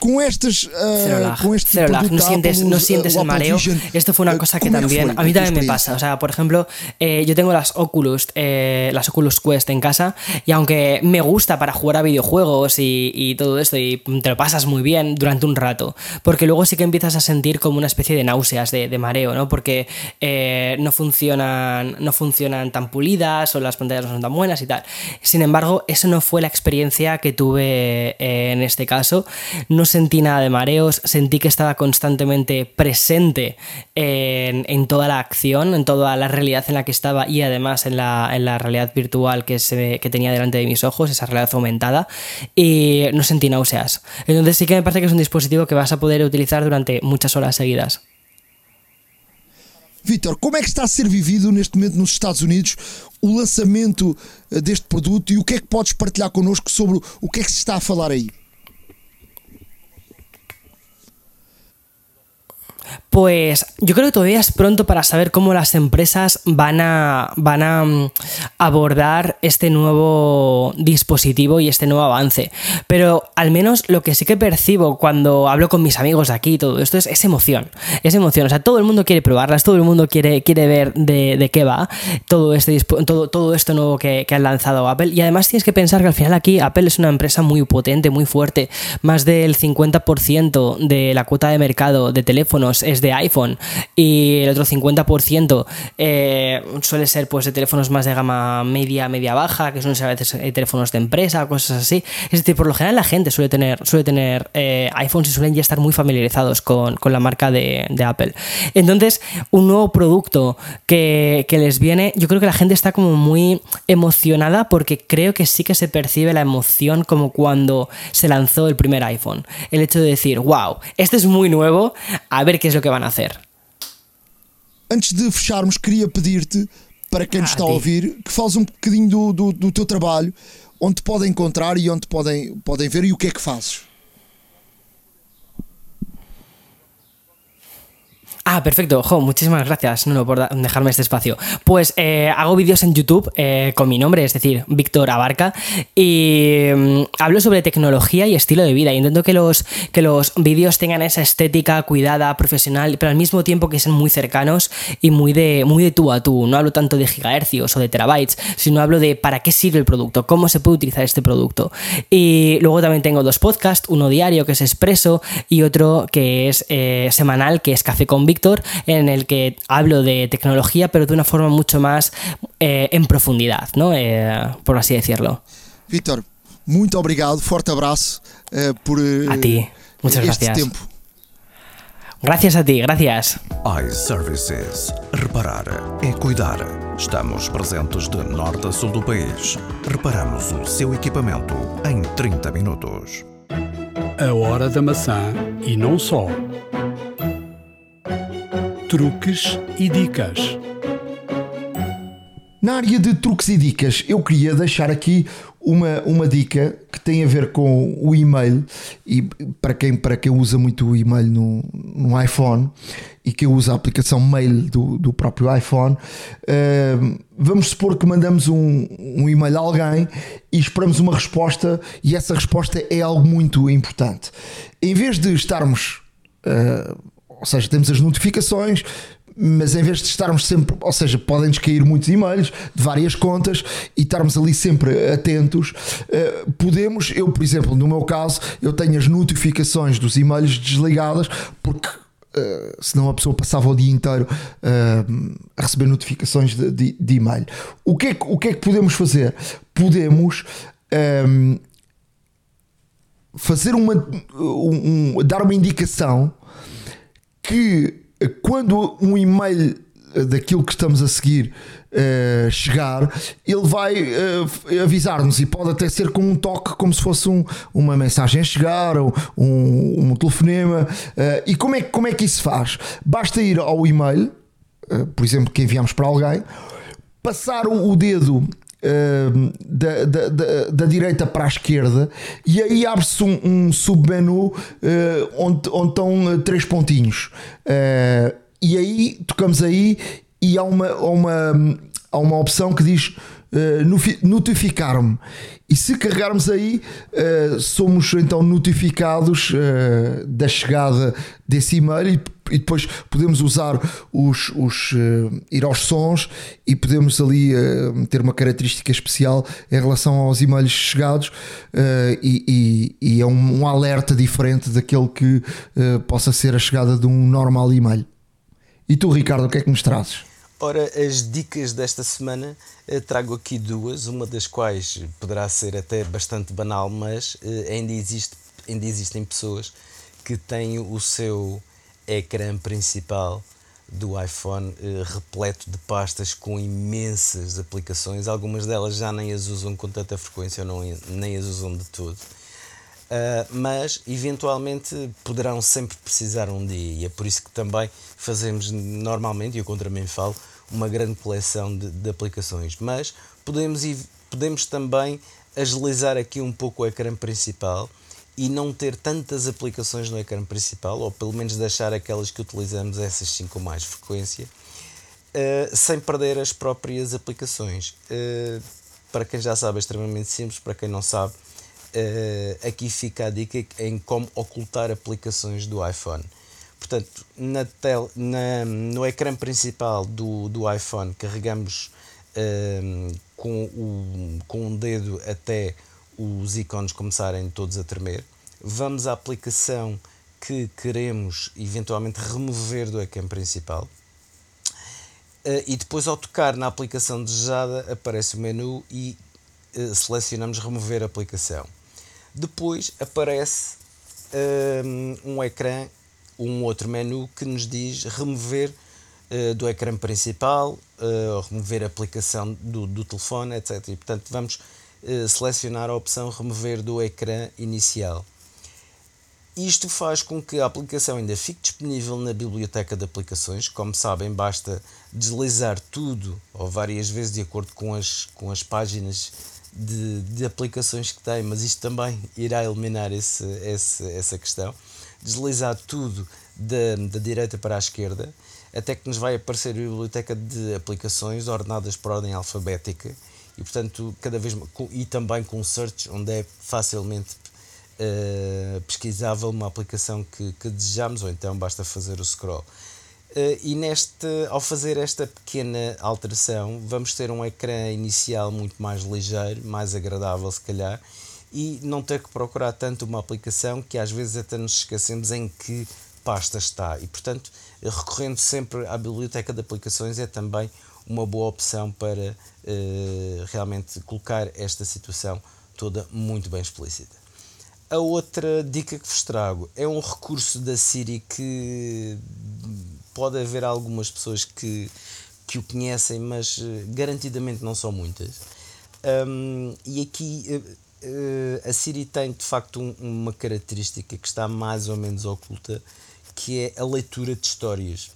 Con estas uh, con este no sientes, no sientes el mareo. Esto fue una cosa que también a mí también me pasa. O sea, por ejemplo, eh, yo tengo las Oculus, eh, las Oculus Quest en casa y aunque me gusta para jugar a videojuegos y, todo esto y te lo pasas muy bien durante un rato, porque luego sí que empiezas a sentir como una especie de náuseas, de, mareo, ¿no? Porque eh, no funcionan no funcionan tan pulidas o las pantallas no son tan buenas y tal. Sin embargo, eso no fue la experiencia que tuve en este caso. No sentí nada de mareos, sentí que estaba constantemente presente en, toda la acción, en toda la realidad en la que estaba y además en la, realidad virtual que tenía delante de mis ojos, esa realidad aumentada, y no sentí náuseas. Entonces sí que me parece que es un dispositivo que vas a poder utilizar durante muchas horas seguidas. Vitor, como é que está a ser vivido neste momento nos Estados Unidos o lançamento eh, deste produto e o que é que podes partilhar connosco sobre o que é que se está a falar aí? Pues yo creo que todavía es pronto para saber cómo las empresas van a, van a mm, abordar este nuevo dispositivo y este nuevo avance. Pero al menos lo que sí que percibo cuando hablo con mis amigos de aquí y todo esto es, emoción. Es emoción. O sea, todo el mundo quiere probarlas, todo el mundo quiere, quiere ver de, qué va todo, este, todo, todo esto nuevo que, que han lanzado Apple. Y además tienes que pensar que al final aquí Apple es una empresa muy potente, muy fuerte. Más del 50% de la cuota de mercado de teléfonos es de iPhone y el otro 50% eh, suele ser pues de teléfonos más de gama media, media baja, que son a veces eh, teléfonos de empresa, cosas así. Es decir, por lo general la gente suele tener, suele tener eh, iPhones y suelen ya estar muy familiarizados con, la marca de, Apple. Entonces, un nuevo producto que, que les viene, yo creo que la gente está como muy emocionada porque creo que sí que se percibe la emoción como cuando se lanzó el primer iPhone. El hecho de decir, wow, este es muy nuevo, a ver qué es lo que van a hacer. Antes de fecharmos, queria pedir-te, para quem nos está a ouvir, que fales um bocadinho do, do, do teu trabalho, onde te podem encontrar e onde podem, podem ver e o que é que fazes. Ah, perfecto. Jo, muchísimas gracias, no, por dejarme este espacio. Pues eh, hago vídeos en YouTube eh, con mi nombre, es decir, Víctor Abarca, y mm, hablo sobre tecnología y estilo de vida. Intento que los, que los vídeos tengan esa estética cuidada, profesional, pero al mismo tiempo que sean muy cercanos y muy de, muy de tú a tú. No hablo tanto de gigahercios o de terabytes, sino hablo de para qué sirve el producto, cómo se puede utilizar este producto. Y luego también tengo dos podcasts, uno diario que es Expreso y otro que es eh, semanal, que es Café con Víctor, en el que hablo de tecnología, pero de una forma mucho más eh, en profundidad, ¿no? Eh, por así decirlo. Víctor, muito obrigado, forte abraço eh, por a ti. Muchas este gracias. tempo. Gracias a ti, gracias. iServices. Reparar é cuidar. Estamos presentes de norte a sul do país. Reparamos o seu equipamento em 30 minutos. A hora da maçã e não só truques e dicas. Na área de truques e dicas, eu queria deixar aqui uma, uma dica que tem a ver com o e-mail e para quem, para quem usa muito o e-mail no, no iPhone e que usa a aplicação mail do, do próprio iPhone, uh, vamos supor que mandamos um, um e-mail a alguém e esperamos uma resposta e essa resposta é algo muito importante. Em vez de estarmos uh, ou seja, temos as notificações, mas em vez de estarmos sempre, ou seja, podem-nos cair muitos e-mails de várias contas e estarmos ali sempre atentos, eh, podemos, eu por exemplo, no meu caso, eu tenho as notificações dos e-mails desligadas porque Uh, senão a pessoa passava o dia inteiro uh, a receber notificações de, de, de, e-mail. O que, é que, o que é que podemos fazer? Podemos um, fazer uma um, um, dar uma indicação que eh, quando um e-mail eh, daquilo que estamos a seguir uh, chegar, ele vai uh, avisar-nos e pode até ser com um toque, como se fosse um, uma mensagem a chegar ou um, um telefonema. Uh, e como é, como é que isso faz? Basta ir ao e-mail, por exemplo, que enviamos para alguém, passar o dedo Uh, da, da, da, da, direita para a esquerda e aí abre-se um, um submenu uh, onde, onde estão uh, três pontinhos. E aí tocamos aí e há uma, uma, há uma opção que diz notificar-me e se carregarmos aí somos então notificados da chegada desse e-mail e e depois podemos usar os, os uh, ir aos sons e podemos ali uh, ter uma característica especial em relação aos e-mails chegados uh, e, e, e, é um, um, alerta diferente daquele que possa ser a chegada de um normal e-mail. E tu, Ricardo, o que é que nos trazes? Ora, as dicas desta semana trago aqui duas, uma das quais poderá ser até bastante banal, mas ainda, existe, ainda existem pessoas que têm o seu ecrã principal do iPhone eh, repleto de pastas com imensas aplicações. Algumas delas já nem as usam com tanta frequência não, nem as usam de tudo. Uh, mas eventualmente poderão sempre precisar um dia e é por isso que também fazemos normalmente, e eu contra mim falo, uma grande coleção de, de aplicações. Mas podemos, podemos também agilizar aqui um pouco o ecrã principal e não ter tantas aplicações no ecrã principal, ou pelo menos deixar aquelas que utilizamos, essas sim com mais frequência, uh, sem perder as próprias aplicações. Uh, para quem já sabe, é extremamente simples, para quem não sabe, uh, aqui fica a dica em como ocultar aplicações do iPhone. Portanto, na tel, na, no ecrã principal do, do iPhone, carregamos com, o, com um dedo até os ícones começarem todos a tremer. Vamos à aplicação que queremos eventualmente remover do ecrã principal. Uh, e depois, ao tocar na aplicação desejada, aparece o menu e uh, selecionamos remover aplicação. Depois aparece uh, um ecrã, um outro menu que nos diz remover do ecrã principal, remover a aplicação do, do telefone, etc. E, portanto, vamos selecionar a opção remover do ecrã inicial. Isto faz com que a aplicação ainda fique disponível na biblioteca de aplicações. Como sabem, basta deslizar tudo ou várias vezes de acordo com as, com as páginas de, de aplicações que tem, mas isto também irá eliminar esse, esse, essa questão. Deslizar tudo da, da direita para a esquerda, até que nos vai aparecer a biblioteca de aplicações ordenadas por ordem alfabética e, portanto, cada vez e também com search, onde é facilmente uh, pesquisável uma aplicação que, que desejamos, ou então basta fazer o scroll. Uh, e neste, ao fazer esta pequena alteração, vamos ter um ecrã inicial muito mais ligeiro, mais agradável, se calhar, e não ter que procurar tanto uma aplicação que às vezes até nos esquecemos em que pasta está. E portanto, recorrendo sempre à biblioteca de aplicações é também uma boa opção para uh, realmente colocar esta situação toda muito bem explícita. A outra dica que vos trago é um recurso da Siri que pode haver algumas pessoas que, que o conhecem, mas eh, garantidamente não são muitas. Um, e aqui uh, a Siri tem de facto um, uma característica que está mais ou menos oculta, que é a leitura de histórias.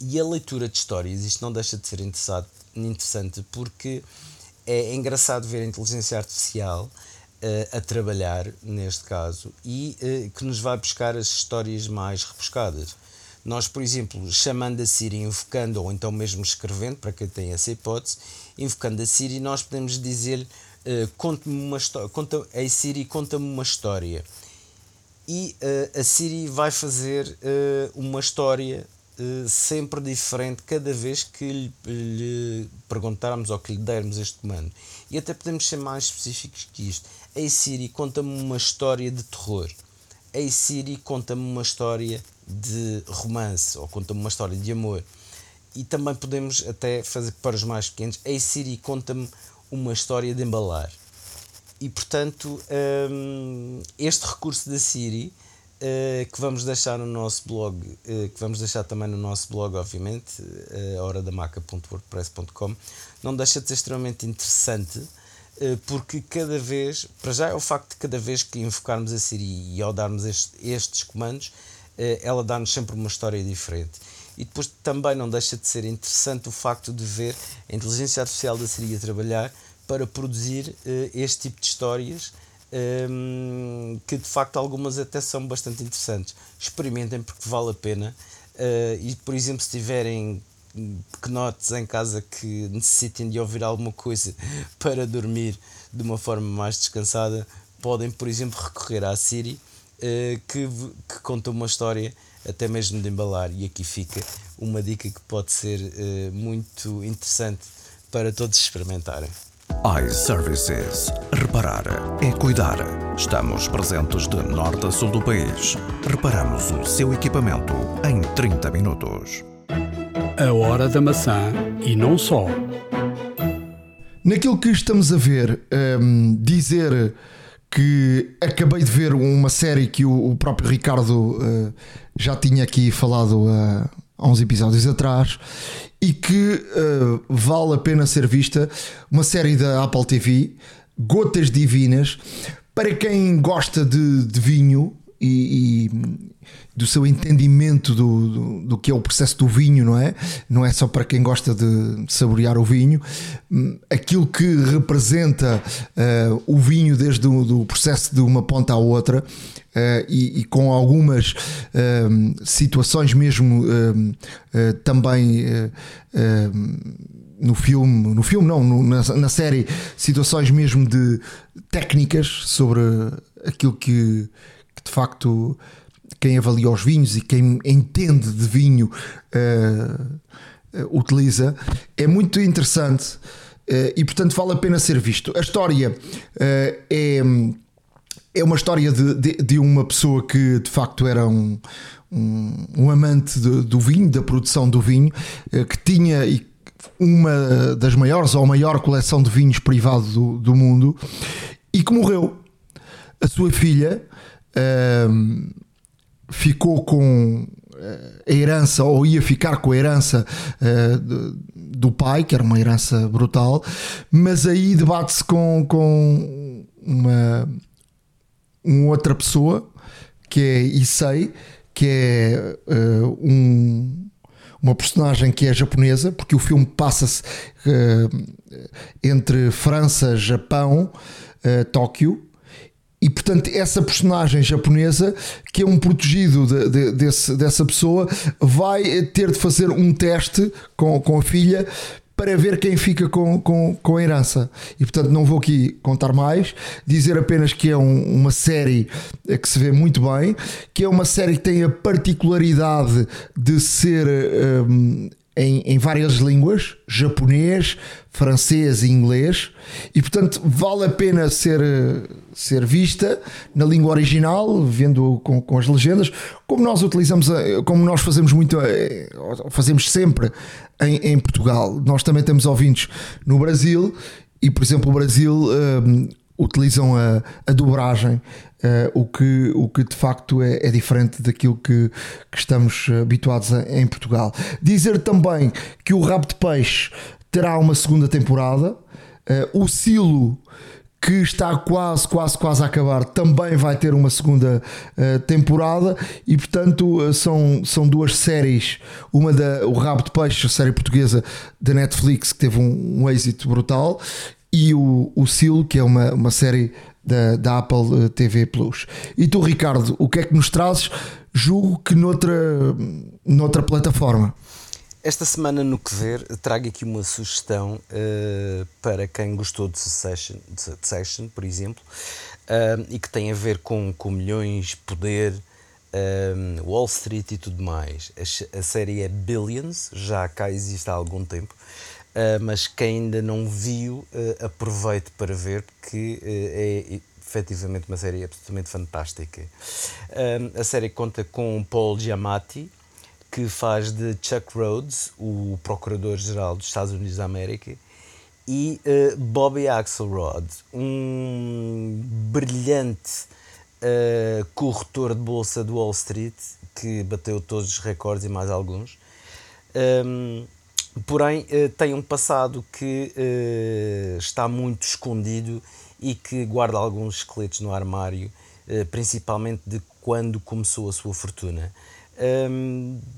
E a leitura de histórias, isto não deixa de ser interessante porque é engraçado ver a inteligência artificial uh, a trabalhar, neste caso, e uh, que nos vai buscar as histórias mais rebuscadas. Nós, por exemplo, chamando a Siri, invocando, ou então mesmo escrevendo, para quem tem essa hipótese, invocando a Siri, nós podemos dizer-lhe: uh, conte-me uma história, conta, a Siri, conta-me uma história. E uh, a Siri vai fazer uh, uma história sempre diferente cada vez que lhe, lhe perguntarmos ou que lhe dermos este comando. E até podemos ser mais específicos que isto. Ei Siri, conta-me uma história de terror. Ei Siri, conta-me uma história de romance ou conta-me uma história de amor. E também podemos até fazer para os mais pequenos. Ei Siri, conta-me uma história de embalar. E portanto, hum, este recurso da Siri, que vamos deixar no nosso blog, uh, que vamos deixar também no nosso blog, obviamente, uh, horadamaca.wordpress.com, não deixa de ser extremamente interessante eh, porque cada vez, para já é o facto de cada vez que invocarmos a Siri e ao darmos este, estes comandos, eh, ela dá-nos sempre uma história diferente. E depois também não deixa de ser interessante o facto de ver a inteligência artificial da Siri a trabalhar para produzir eh, este tipo de histórias ehm, que de facto algumas até são bastante interessantes. Experimentem porque vale a pena. e por exemplo, se tiverem pequenotes em casa que necessitem de ouvir alguma coisa <laughs> para dormir de uma forma mais descansada, podem, por exemplo, recorrer à Siri, uh, que, que conta uma história até mesmo de embalar. E aqui fica uma dica que pode ser uh, muito interessante para todos experimentarem. iServices. Reparar é cuidar. Estamos presentes de norte a sul do país. Reparamos o seu equipamento em 30 minutos. A Hora da Maçã e não só. Naquilo que estamos a ver, um, dizer que acabei de ver uma série que o, o próprio Ricardo uh, já tinha aqui falado uh, há uns episódios atrás e que uh, vale a pena ser vista, uma série da Apple TV, Gotas Divinas, para quem gosta de, de vinho e, e, do seu entendimento do, do, do, que é o processo do vinho, não é? Não é só para quem gosta de saborear o vinho, aquilo que representa uh, o vinho desde o do processo de uma ponta à outra. Uh, e, e, com algumas uh, situações mesmo também no filme, no filme não, no, na, na, série, situações mesmo de técnicas sobre aquilo que, que, de facto quem avalia os vinhos e quem entende de vinho uh, utiliza, é muito interessante uh, e portanto vale a pena ser visto. A história é, é uma história de, de, de, uma pessoa que de facto era um, um, um amante de, do vinho, da produção do vinho, que tinha uma das maiores ou maior coleção de vinhos privado do, do mundo e que morreu. A sua filha uh, ficou com eh, a herança ou ia ficar com a herança uh, do pai, que era uma herança brutal, mas aí debate-se com, com uma, uma outra pessoa que é Issei, que é uh, um uma personagem que é japonesa, porque o filme passa-se uh, entre França, Japão, Tóquio. E portanto, essa personagem japonesa, que é um protegido de, de, desse, dessa pessoa, vai ter de fazer um teste com, com a filha para ver quem fica com, com, com a herança. E portanto, não vou aqui contar mais, dizer apenas que é um, uma série que se vê muito bem, que é uma série que tem a particularidade de ser. Um, em, em, várias línguas, japonês, francês e inglês, e portanto vale a pena ser, ser vista na língua original, vendo com, com as legendas, como nós utilizamos, como nós fazemos muito, eh, fazemos sempre em, em Portugal. Nós também temos ouvintes no Brasil, e por exemplo, o Brasil um, utilizam a, a dobragem Uh, o, que, o que de facto é, é diferente daquilo que, que estamos habituados a, em Portugal. Dizer também que o Rabo de Peixe terá uma segunda temporada, uh, o Silo. Que está quase, quase, quase a acabar, também vai ter uma segunda uh, temporada e, portanto, são, são duas séries. Uma da O Rabo de Peixe, a série portuguesa da Netflix, que teve um, um êxito brutal, e o, o Silo, que é uma, uma série da, da Apple eh, TV Plus. E tu, Ricardo, o que é que nos trazes? Julgo que noutra, noutra plataforma. Esta semana no que ver trago aqui uma sugestão uh, para quem gostou de Succession, de por exemplo, uh, e que tem a ver com, com milhões, poder, Wall Street e tudo mais. A, a, série é Billions, já cá existe há algum tempo, Uh, mas quem ainda não viu, uh, aproveite para ver, porque uh, é efetivamente uma série absolutamente fantástica. a série conta com Paul Giamatti, que faz de Chuck Rhodes, o Procurador-Geral dos Estados Unidos da América, e Bobby Axelrod, um brilhante corretor de bolsa de Wall Street, que bateu todos os recordes e mais alguns. Um, porém eh, tem um passado que eh, está muito escondido e que guarda alguns esqueletos no armário, eh, principalmente de quando começou a sua fortuna.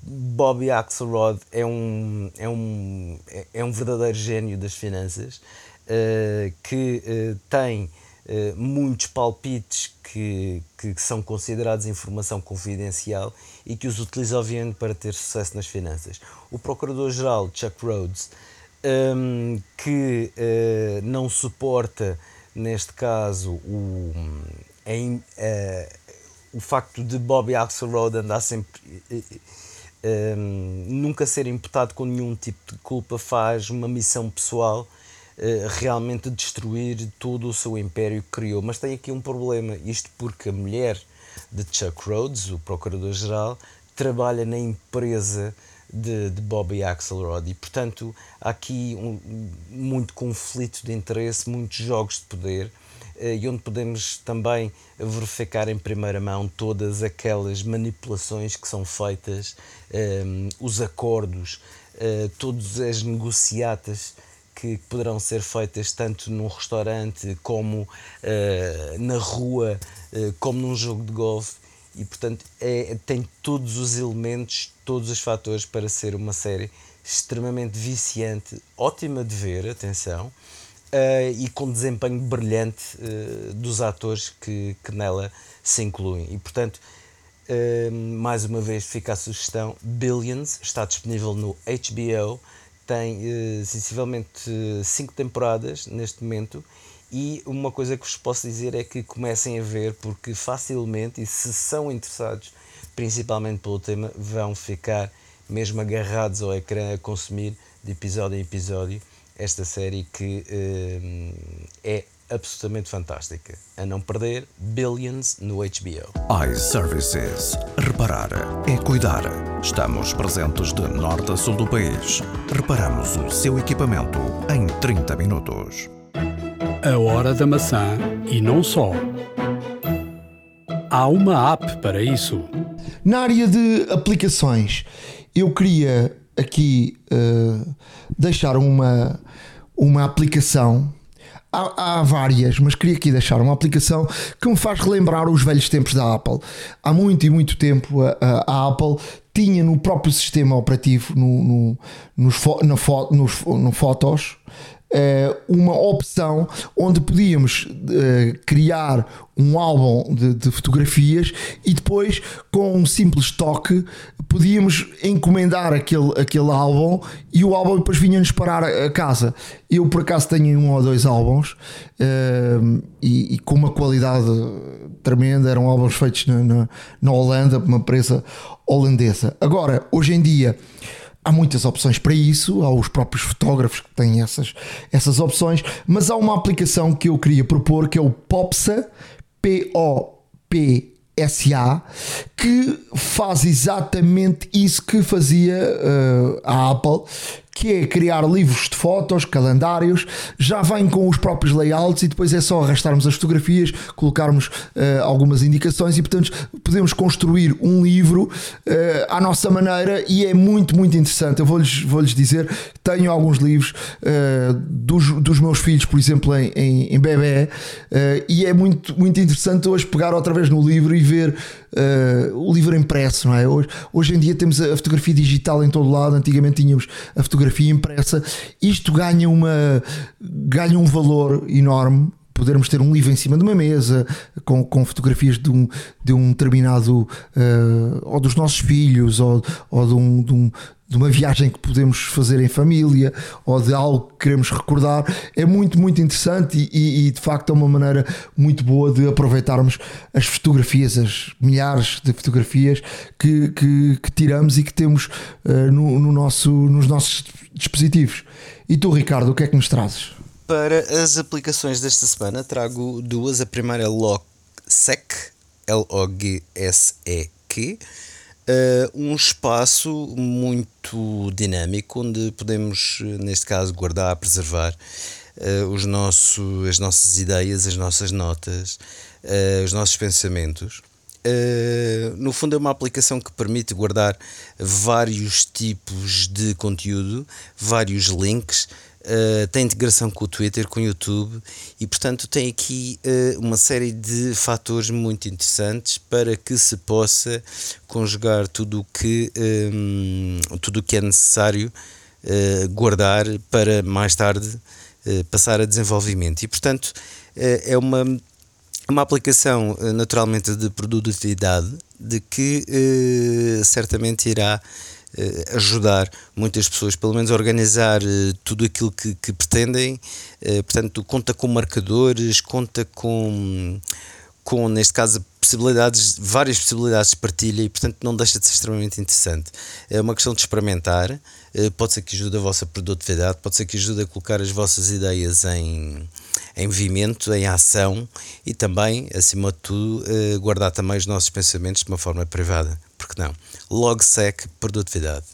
Bobby Axelrod é um, é, um, é um verdadeiro gênio das finanças que tem muitos palpites que, que, são considerados informação confidencial e que os utiliza obviamente para ter sucesso nas finanças. O Procurador-Geral Chuck Rhodes, um, que uh, não suporta, neste caso, o, em, uh, o facto de Bobby Axelrod andar sempre. Um, nunca ser imputado com nenhum tipo de culpa faz uma missão pessoal realmente destruir todo o seu império que criou. Mas tem aqui um problema, isto porque a mulher de Chuck Rhodes, o Procurador-Geral, trabalha na empresa de, de Bobby Axelrod. E, portanto, há aqui um, muito conflito de interesse, muitos jogos de poder eh, e onde podemos também verificar em primeira mão todas aquelas manipulações que são feitas, um, eh, os acordos, uh, todas as negociatas que poderão ser feitas tanto num restaurante como uh, na rua, uh, como num jogo de golfe. E portanto é, tem todos os elementos, todos os fatores para ser uma série extremamente viciante, ótima de ver, atenção, uh, e com desempenho brilhante dos atores que, que nela se incluem. E portanto, mais uma vez fica a sugestão: Billions está disponível no HBO tem uh, sensivelmente 5 temporadas neste momento e uma coisa que vos posso dizer é que comecem a ver porque facilmente e se são interessados principalmente pelo tema vão ficar mesmo agarrados ao ecrã a consumir de episódio em episódio esta série que uh, é absolutamente fantástica. A não perder, Billions no HBO. iServices. Reparar é cuidar. Estamos presentes de norte a sul do país. Reparamos o seu equipamento em 30 minutos. A hora da maçã e não só. Há uma app para isso. Na área de aplicações, eu queria aqui uh, deixar uma, uma aplicação Há, há, várias, mas queria aqui deixar uma aplicação que me faz relembrar os velhos tempos da Apple. Há muito e muito tempo a, a Apple tinha no próprio sistema operativo, no, no, nos, na fo, nos no Fotos, uma opção onde podíamos uh, criar um álbum de, de, fotografias e depois, com um simples toque, podíamos encomendar aquele, aquele álbum e o álbum depois vinha-nos parar a casa. Eu, por acaso, tenho um ou dois álbuns uh, e, e, com uma qualidade tremenda. Eram álbuns feitos na, na, na Holanda, por uma empresa holandesa. Agora, hoje em dia Há muitas opções para isso, há os próprios fotógrafos que têm essas, essas opções, mas há uma aplicação que eu queria propor que é o Popsa, P-O-P-S-A, que faz exatamente isso que fazia uh, a Apple, que é criar livros de fotos, calendários, já vem com os próprios layouts e depois é só arrastarmos as fotografias, colocarmos uh, algumas indicações e, portanto, podemos construir um livro uh, à nossa maneira e é muito, muito interessante. Eu vou-lhes vou -lhes dizer, tenho alguns livros uh, dos, dos meus filhos, por exemplo, em, em, em bebê, e é muito, muito interessante hoje pegar outra vez no livro e ver o livro impresso, não é? Hoje, hoje em dia temos a fotografia digital em todo lado, antigamente tínhamos a fotografia fotografia impressa, isto ganha, uma, ganha um valor enorme. Podermos ter um livro em cima de uma mesa com, com fotografias de um, de um determinado uh, ou dos nossos filhos ou, ou de, um, de, um, de uma viagem que podemos fazer em família ou de algo que queremos recordar é muito muito interessante e, e, e de facto é uma maneira muito boa de aproveitarmos as fotografias as milhares de fotografias que, que, que tiramos e que temos uh, no, no nosso, nos nossos dispositivos e tu Ricardo o que é que nos trazes? Para as aplicações desta semana, trago duas. A primeira é LogSec, L-O-G-S-E-Q, uh, um espaço muito dinâmico onde podemos, neste caso, guardar, preservar uh, os nosso, as nossas ideias, as nossas notas, uh, os nossos pensamentos. No fundo, é uma aplicação que permite guardar vários tipos de conteúdo, vários links, Uh, tem integração com o Twitter, com o YouTube e, portanto, tem aqui uh, uma série de fatores muito interessantes para que se possa conjugar tudo o que, um, tudo o que é necessário uh, guardar para mais tarde passar a desenvolvimento. E, portanto, é uma, uma aplicação naturalmente de produtividade de que certamente irá eh, ajudar muitas pessoas, pelo menos organizar eh, tudo aquilo que, que pretendem. Eh, portanto, conta com marcadores, conta com, com neste caso, possibilidades, várias possibilidades de partilha e, portanto, não deixa de ser extremamente interessante. É uma questão de experimentar, pode ser que ajude a vossa produtividade, pode ser que ajude a colocar as vossas ideias em, em movimento, em ação e também, acima de tudo, guardar também os nossos pensamentos de uma forma privada porque não? LogSec Produtividade.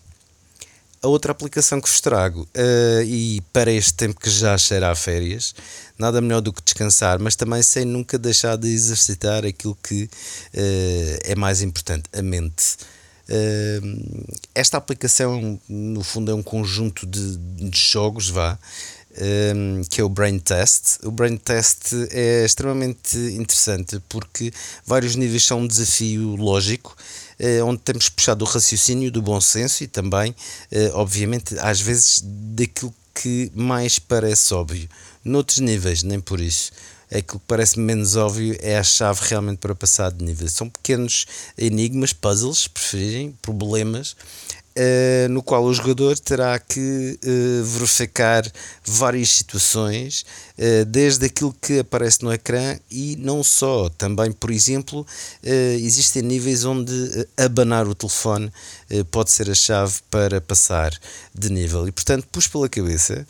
A outra aplicação que vos trago, uh, e para este tempo que já cheira a férias, nada melhor do que descansar, mas também sem nunca deixar de exercitar aquilo que uh, é mais importante, a mente. Uh, esta aplicação, no fundo, é um conjunto de, de jogos, vá, um, que é o Brain Test. O Brain Test é extremamente interessante porque vários níveis são um desafio lógico, onde temos puxado o raciocínio do bom senso e também, uh, obviamente, às vezes daquilo que mais parece óbvio. Noutros níveis, nem por isso aquilo que parece menos óbvio é a chave realmente para passar de nível. São pequenos enigmas, puzzles, preferirem, problemas uh, no qual o jogador terá que uh, verificar várias situações, uh, desde aquilo que aparece no ecrã e não só. Também, por exemplo, existem níveis onde abanar o telefone pode ser a chave para passar de nível. E portanto, pus pela cabeça,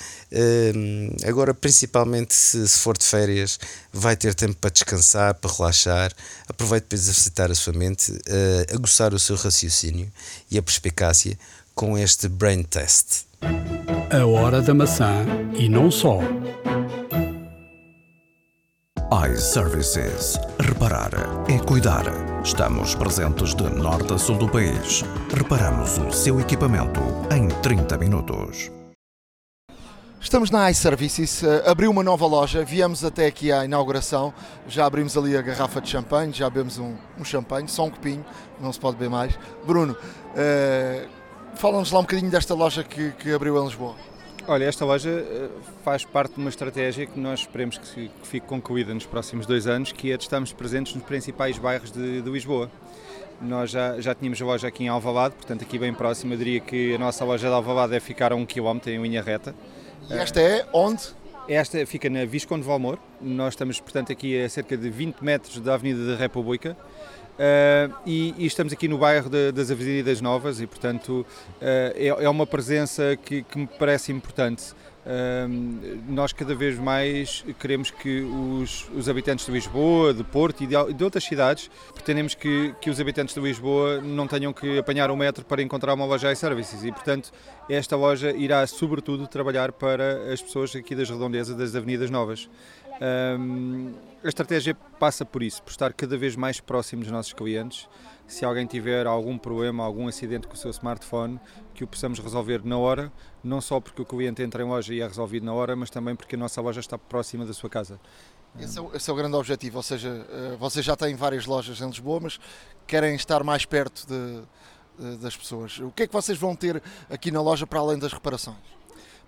agora principalmente se, se for de férias, vai ter tempo para descansar, para relaxar, aproveite para exercitar a sua mente, aguçar o seu raciocínio e a perspicácia com este brain test. A hora da maçã e não só. iServices. Reparar é cuidar. Estamos presentes de norte a sul do país. Reparamos o seu equipamento em 30 minutos. Estamos na iServices, uh, abriu uma nova loja, viemos até aqui à inauguração, já abrimos ali a garrafa de champanhe, já bebemos um, um champanhe, só um copinho, não se pode beber mais. Bruno, uh, fala-nos lá um bocadinho desta loja que, que, abriu em Lisboa. Olha, esta loja uh, faz parte de uma estratégia que nós esperemos que, que, fique concluída nos próximos dois anos, que é de estarmos presentes nos principais bairros de, de Lisboa. Nós já, já tínhamos a loja aqui em Alvalade, portanto aqui bem próximo, eu diria que a nossa loja de Alvalade deve ficar a um quilómetro em linha reta. E esta é onde? Esta fica na Visconde Valmor. Nós estamos, portanto, aqui a cerca de 20 metros da Avenida da República. Uh, e, e, estamos aqui no bairro de, das Avenidas Novas e, portanto, uh, é, é, uma presença que, que me parece importante nós cada vez mais queremos que os, os, habitantes de Lisboa, de Porto e de, de outras cidades, pretendemos que, que, os habitantes de Lisboa não tenham que apanhar um metro para encontrar uma loja iServices e, portanto, esta loja irá sobretudo trabalhar para as pessoas aqui das redondezas das Avenidas Novas. Um, a estratégia passa por isso, por estar cada vez mais próximo dos nossos clientes. Se alguém tiver algum problema, algum acidente com o seu smartphone, que o possamos resolver na hora, não só porque o cliente entra em loja e é resolvido na hora, mas também porque a nossa loja está próxima da sua casa. Esse é, o, esse é o grande objetivo, ou seja, eh, vocês já têm várias lojas em Lisboa, mas querem estar mais perto de, de, das pessoas. O que é que vocês vão ter aqui na loja para além das reparações?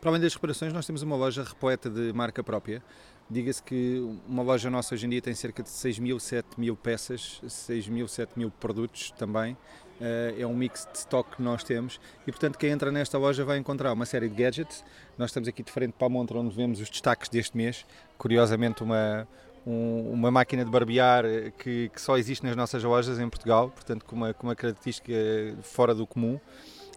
Para além das reparações, nós temos uma loja repleta de marca própria. Diga-se que uma loja nossa hoje em dia tem cerca de 6 mil, 7 mil peças, 6 mil, 7 mil produtos também. Uh, é um mix de stock que nós temos e, portanto, quem entra nesta loja vai encontrar uma série de gadgets. Nós estamos aqui de frente para a montra onde vemos os destaques deste mês. Curiosamente, uma, um, uma máquina de barbear que, que, só existe nas nossas lojas em Portugal, portanto, com uma, com uma característica fora do comum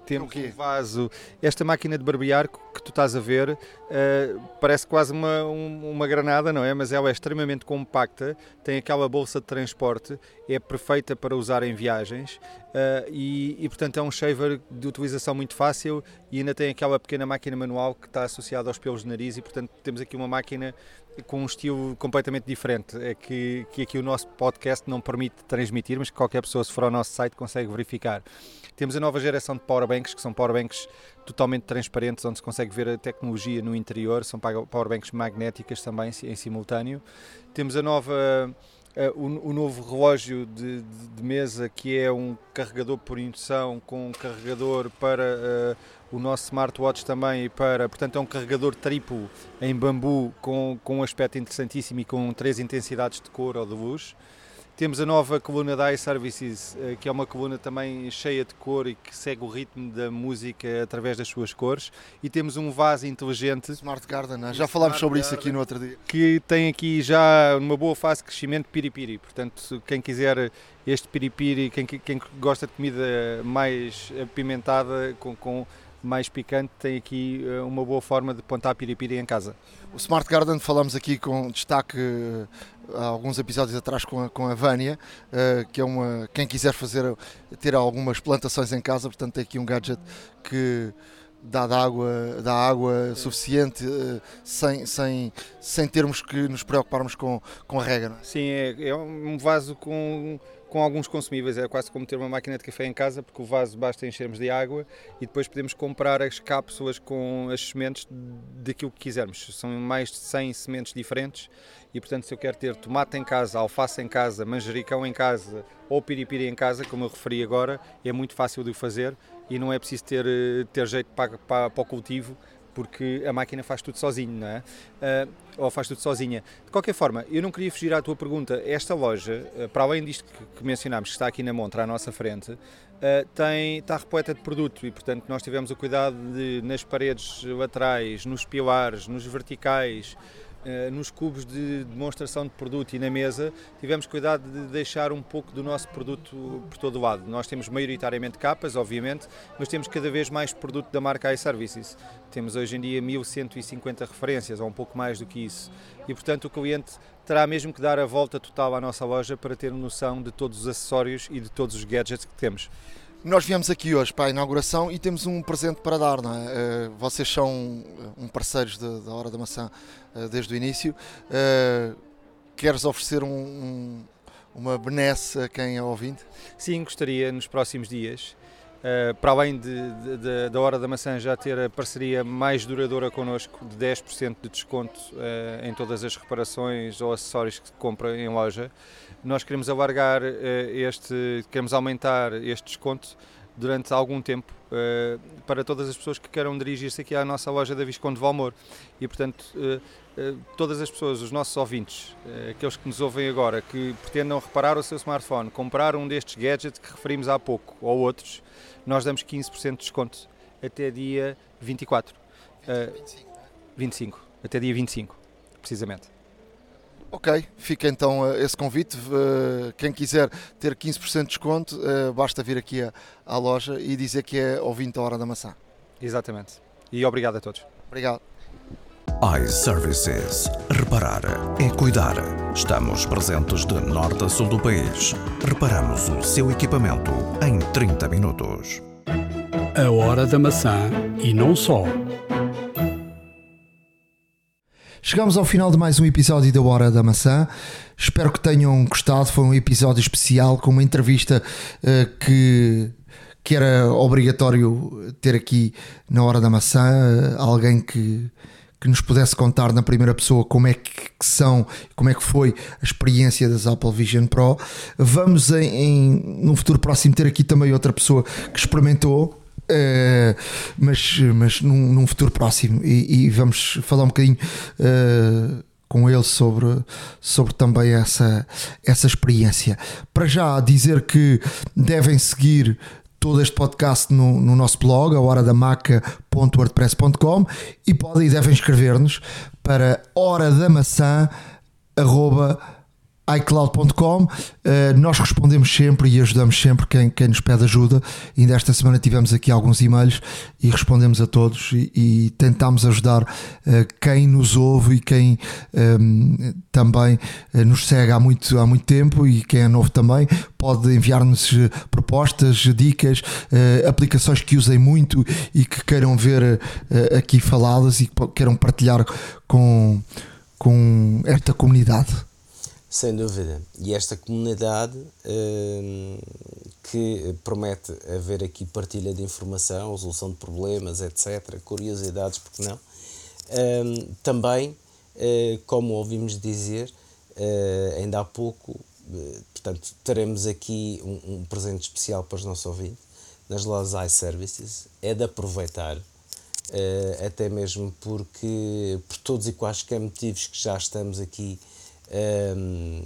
temos um vaso. Esta máquina de barbear que tu estás a ver uh, parece quase uma, um, uma granada, não é? Mas ela é extremamente compacta, tem aquela bolsa de transporte, é perfeita para usar em viagens uh, e, e, portanto, é um shaver de utilização muito fácil e ainda tem aquela pequena máquina manual que está associada aos pelos de nariz e, portanto, temos aqui uma máquina com um estilo completamente diferente, é que, que aqui o nosso podcast não permite transmitir, mas que qualquer pessoa, se for ao nosso site, consegue verificar. Temos a nova geração de powerbanks, que são powerbanks totalmente transparentes, onde se consegue ver a tecnologia no interior, são powerbanks magnéticas também em simultâneo. Temos a nova Uh, o, o, novo relógio de, de, de, mesa que é um carregador por indução com um carregador para uh, o nosso smartwatch também e para, portanto é um carregador triplo em bambu com, com um aspecto interessantíssimo e com três intensidades de cor ou de luz. Temos a nova coluna da iServices, eh, que é uma coluna também cheia de cor e que segue o ritmo da música através das suas cores. E temos um vaso inteligente. Smart Garden, né? já falámos sobre Garden, isso aqui no outro dia. Que tem aqui já uma boa fase de crescimento piripiri. Portanto, quem quiser este piripiri, quem, quem gosta de comida mais apimentada, com, com mais picante, tem aqui eh, uma boa forma de plantar piripiri em casa. O Smart Garden falamos aqui com destaque eh, há alguns episódios atrás com a, com a Vânia, uh, que é uma quem quiser fazer ter algumas plantações em casa, portanto tem aqui um gadget que dá água, dá água suficiente sem, sem, sem termos que nos preocuparmos com, com a rega. Sim, é, é um vaso com com alguns consumíveis. É quase como ter uma máquina de café em casa, porque o vaso basta enchermos de água e depois podemos comprar as cápsulas com as sementes daquilo que quisermos. São mais de 100 sementes diferentes e, portanto, se eu quero ter tomate em casa, alface em casa, manjericão em casa ou piripiri em casa, como eu referi agora, é muito fácil de o fazer e não é preciso ter, ter jeito para, para, para o cultivo porque a máquina faz tudo sozinho, não é? Uh, ou faz tudo sozinha. De qualquer forma, eu não queria fugir à tua pergunta. Esta loja, uh, para além disto que, que, mencionámos, que está aqui na montra à nossa frente, uh, tem, está repleta de produto e, portanto, nós tivemos o cuidado de, nas paredes laterais, nos pilares, nos verticais, nos cubos de demonstração de produto e na mesa, tivemos cuidado de deixar um pouco do nosso produto por todo o lado. Nós temos maioritariamente capas, obviamente, mas temos cada vez mais produto da marca iServices. Temos hoje em dia 1150 referências, ou um pouco mais do que isso. E, portanto, o cliente terá mesmo que dar a volta total à nossa loja para ter noção de todos os acessórios e de todos os gadgets que temos. Nós viemos aqui hoje para a inauguração e temos um presente para dar, não é? Eh, vocês são um parceiros da Hora da Maçã eh, desde o início. Eh, queres oferecer um, um, uma benesse a quem é ouvinte? Sim, gostaria nos próximos dias. Uh, para além de, de, de, da Hora da Maçã já ter a parceria mais duradoura connosco, de 10% de desconto uh, em todas as reparações ou acessórios que compra em loja, nós queremos alargar uh, este, queremos aumentar este desconto durante algum tempo para todas as pessoas que queiram dirigir-se aqui à nossa loja da Visconde Valmor. E, portanto, todas as pessoas, os nossos ouvintes, aqueles que nos ouvem agora, que pretendam reparar o seu smartphone, comprar um destes gadgets que referimos há pouco, ou outros, nós damos 15% de desconto até dia 24. Uh, 25, 25, até dia 25, precisamente. Ok, fica então uh, esse convite. Uh, quem quiser ter 15% de desconto, uh, basta vir aqui à, à, loja e dizer que é ouvinte da Hora da Maçã. Exatamente. E obrigado a todos. Obrigado. iServices. Reparar é cuidar. Estamos presentes de norte a sul do país. Reparamos o seu equipamento em 30 minutos. A hora da maçã e não só. Chegamos ao final de mais um episódio da Hora da Maçã. Espero que tenham gostado. Foi um episódio especial com uma entrevista uh, que que era obrigatório ter aqui na Hora da Maçã uh, alguém que que nos pudesse contar na primeira pessoa como é que, são, como é que foi a experiência das Apple Vision Pro. Vamos em, em num futuro próximo ter aqui também outra pessoa que experimentou. Uh, mas, mas num, num futuro próximo e, e, vamos falar um bocadinho uh, com ele sobre, sobre também essa, essa experiência. Para já dizer que devem seguir todo este podcast no, no nosso blog, a horadamaca.wordpress.com e podem e devem escrever-nos para horadamaçã.com iCloud.com. Uh, nós respondemos sempre e ajudamos sempre quem, quem nos pede ajuda. Ainda esta semana tivemos aqui alguns e-mails e respondemos a todos e, e tentamos ajudar uh, quem nos ouve e quem um, ehm, também uh, nos segue há muito, há muito tempo e quem é novo também. Pode enviar-nos propostas, dicas, aplicações que usem muito e que queiram ver aqui faladas e que queiram partilhar com, com esta comunidade. Sem dúvida. E esta comunidade hum, que promete haver aqui partilha de informação, resolução de problemas, etc., curiosidades, porque não? Hum, também, uh, como ouvimos dizer uh, ainda há pouco, uh, portanto, teremos aqui um, um, presente especial para os nossos ouvintes nas lojas iServices. É de aproveitar, até mesmo porque, por todos e quaisquer motivos que já estamos aqui um,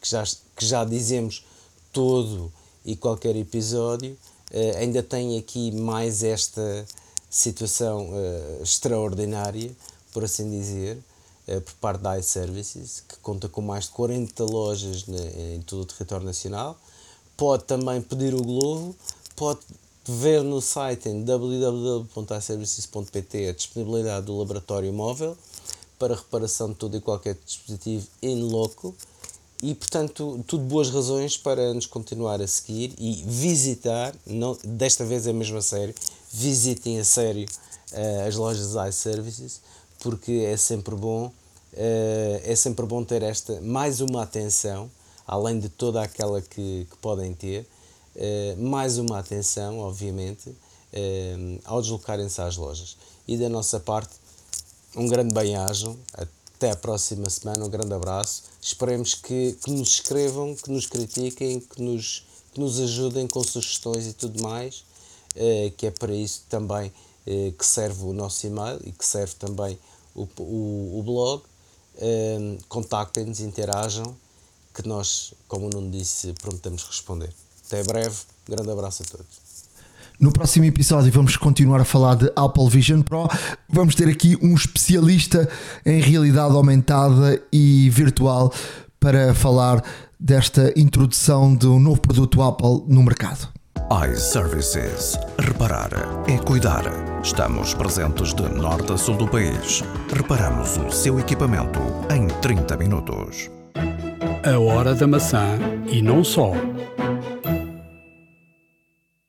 que, já, que já dizemos todo e qualquer episódio, uh, ainda tem aqui mais esta situação uh, extraordinária, por assim dizer, uh, por parte da iServices, que conta com mais de 40 lojas em todo o território nacional. Pode também pedir o Globo, pode ver no site em www.iservices.pt a disponibilidade do laboratório móvel para reparação de todo e qualquer dispositivo in loco e portanto tudo boas razões para nos continuar a seguir e visitar, não, desta vez é mesmo a sério, visitem a sério uh, as lojas iServices porque é sempre bom uh, é sempre bom ter esta mais uma atenção além de toda aquela que, que podem ter, eh, mais uma atenção, obviamente, ao deslocarem-se às lojas. E da nossa parte, um grande bem-ajam, até a próxima semana, um grande abraço. Esperemos que, que nos escrevam, que nos critiquem, que nos, que nos ajudem com sugestões e tudo mais, eh, que é para isso também que serve o nosso e-mail e que serve também o, o, o blog. Contactem-nos, interajam, que nós, como o Nuno disse, prometemos responder. Até breve, um grande abraço a todos. No próximo episódio vamos continuar a falar de Apple Vision Pro. Vamos ter aqui um especialista em realidade aumentada e virtual para falar desta introdução de um novo produto Apple no mercado. iServices. Reparar é cuidar. Estamos presentes de norte a sul do país. Reparamos o seu equipamento em 30 minutos. A hora da maçã e não só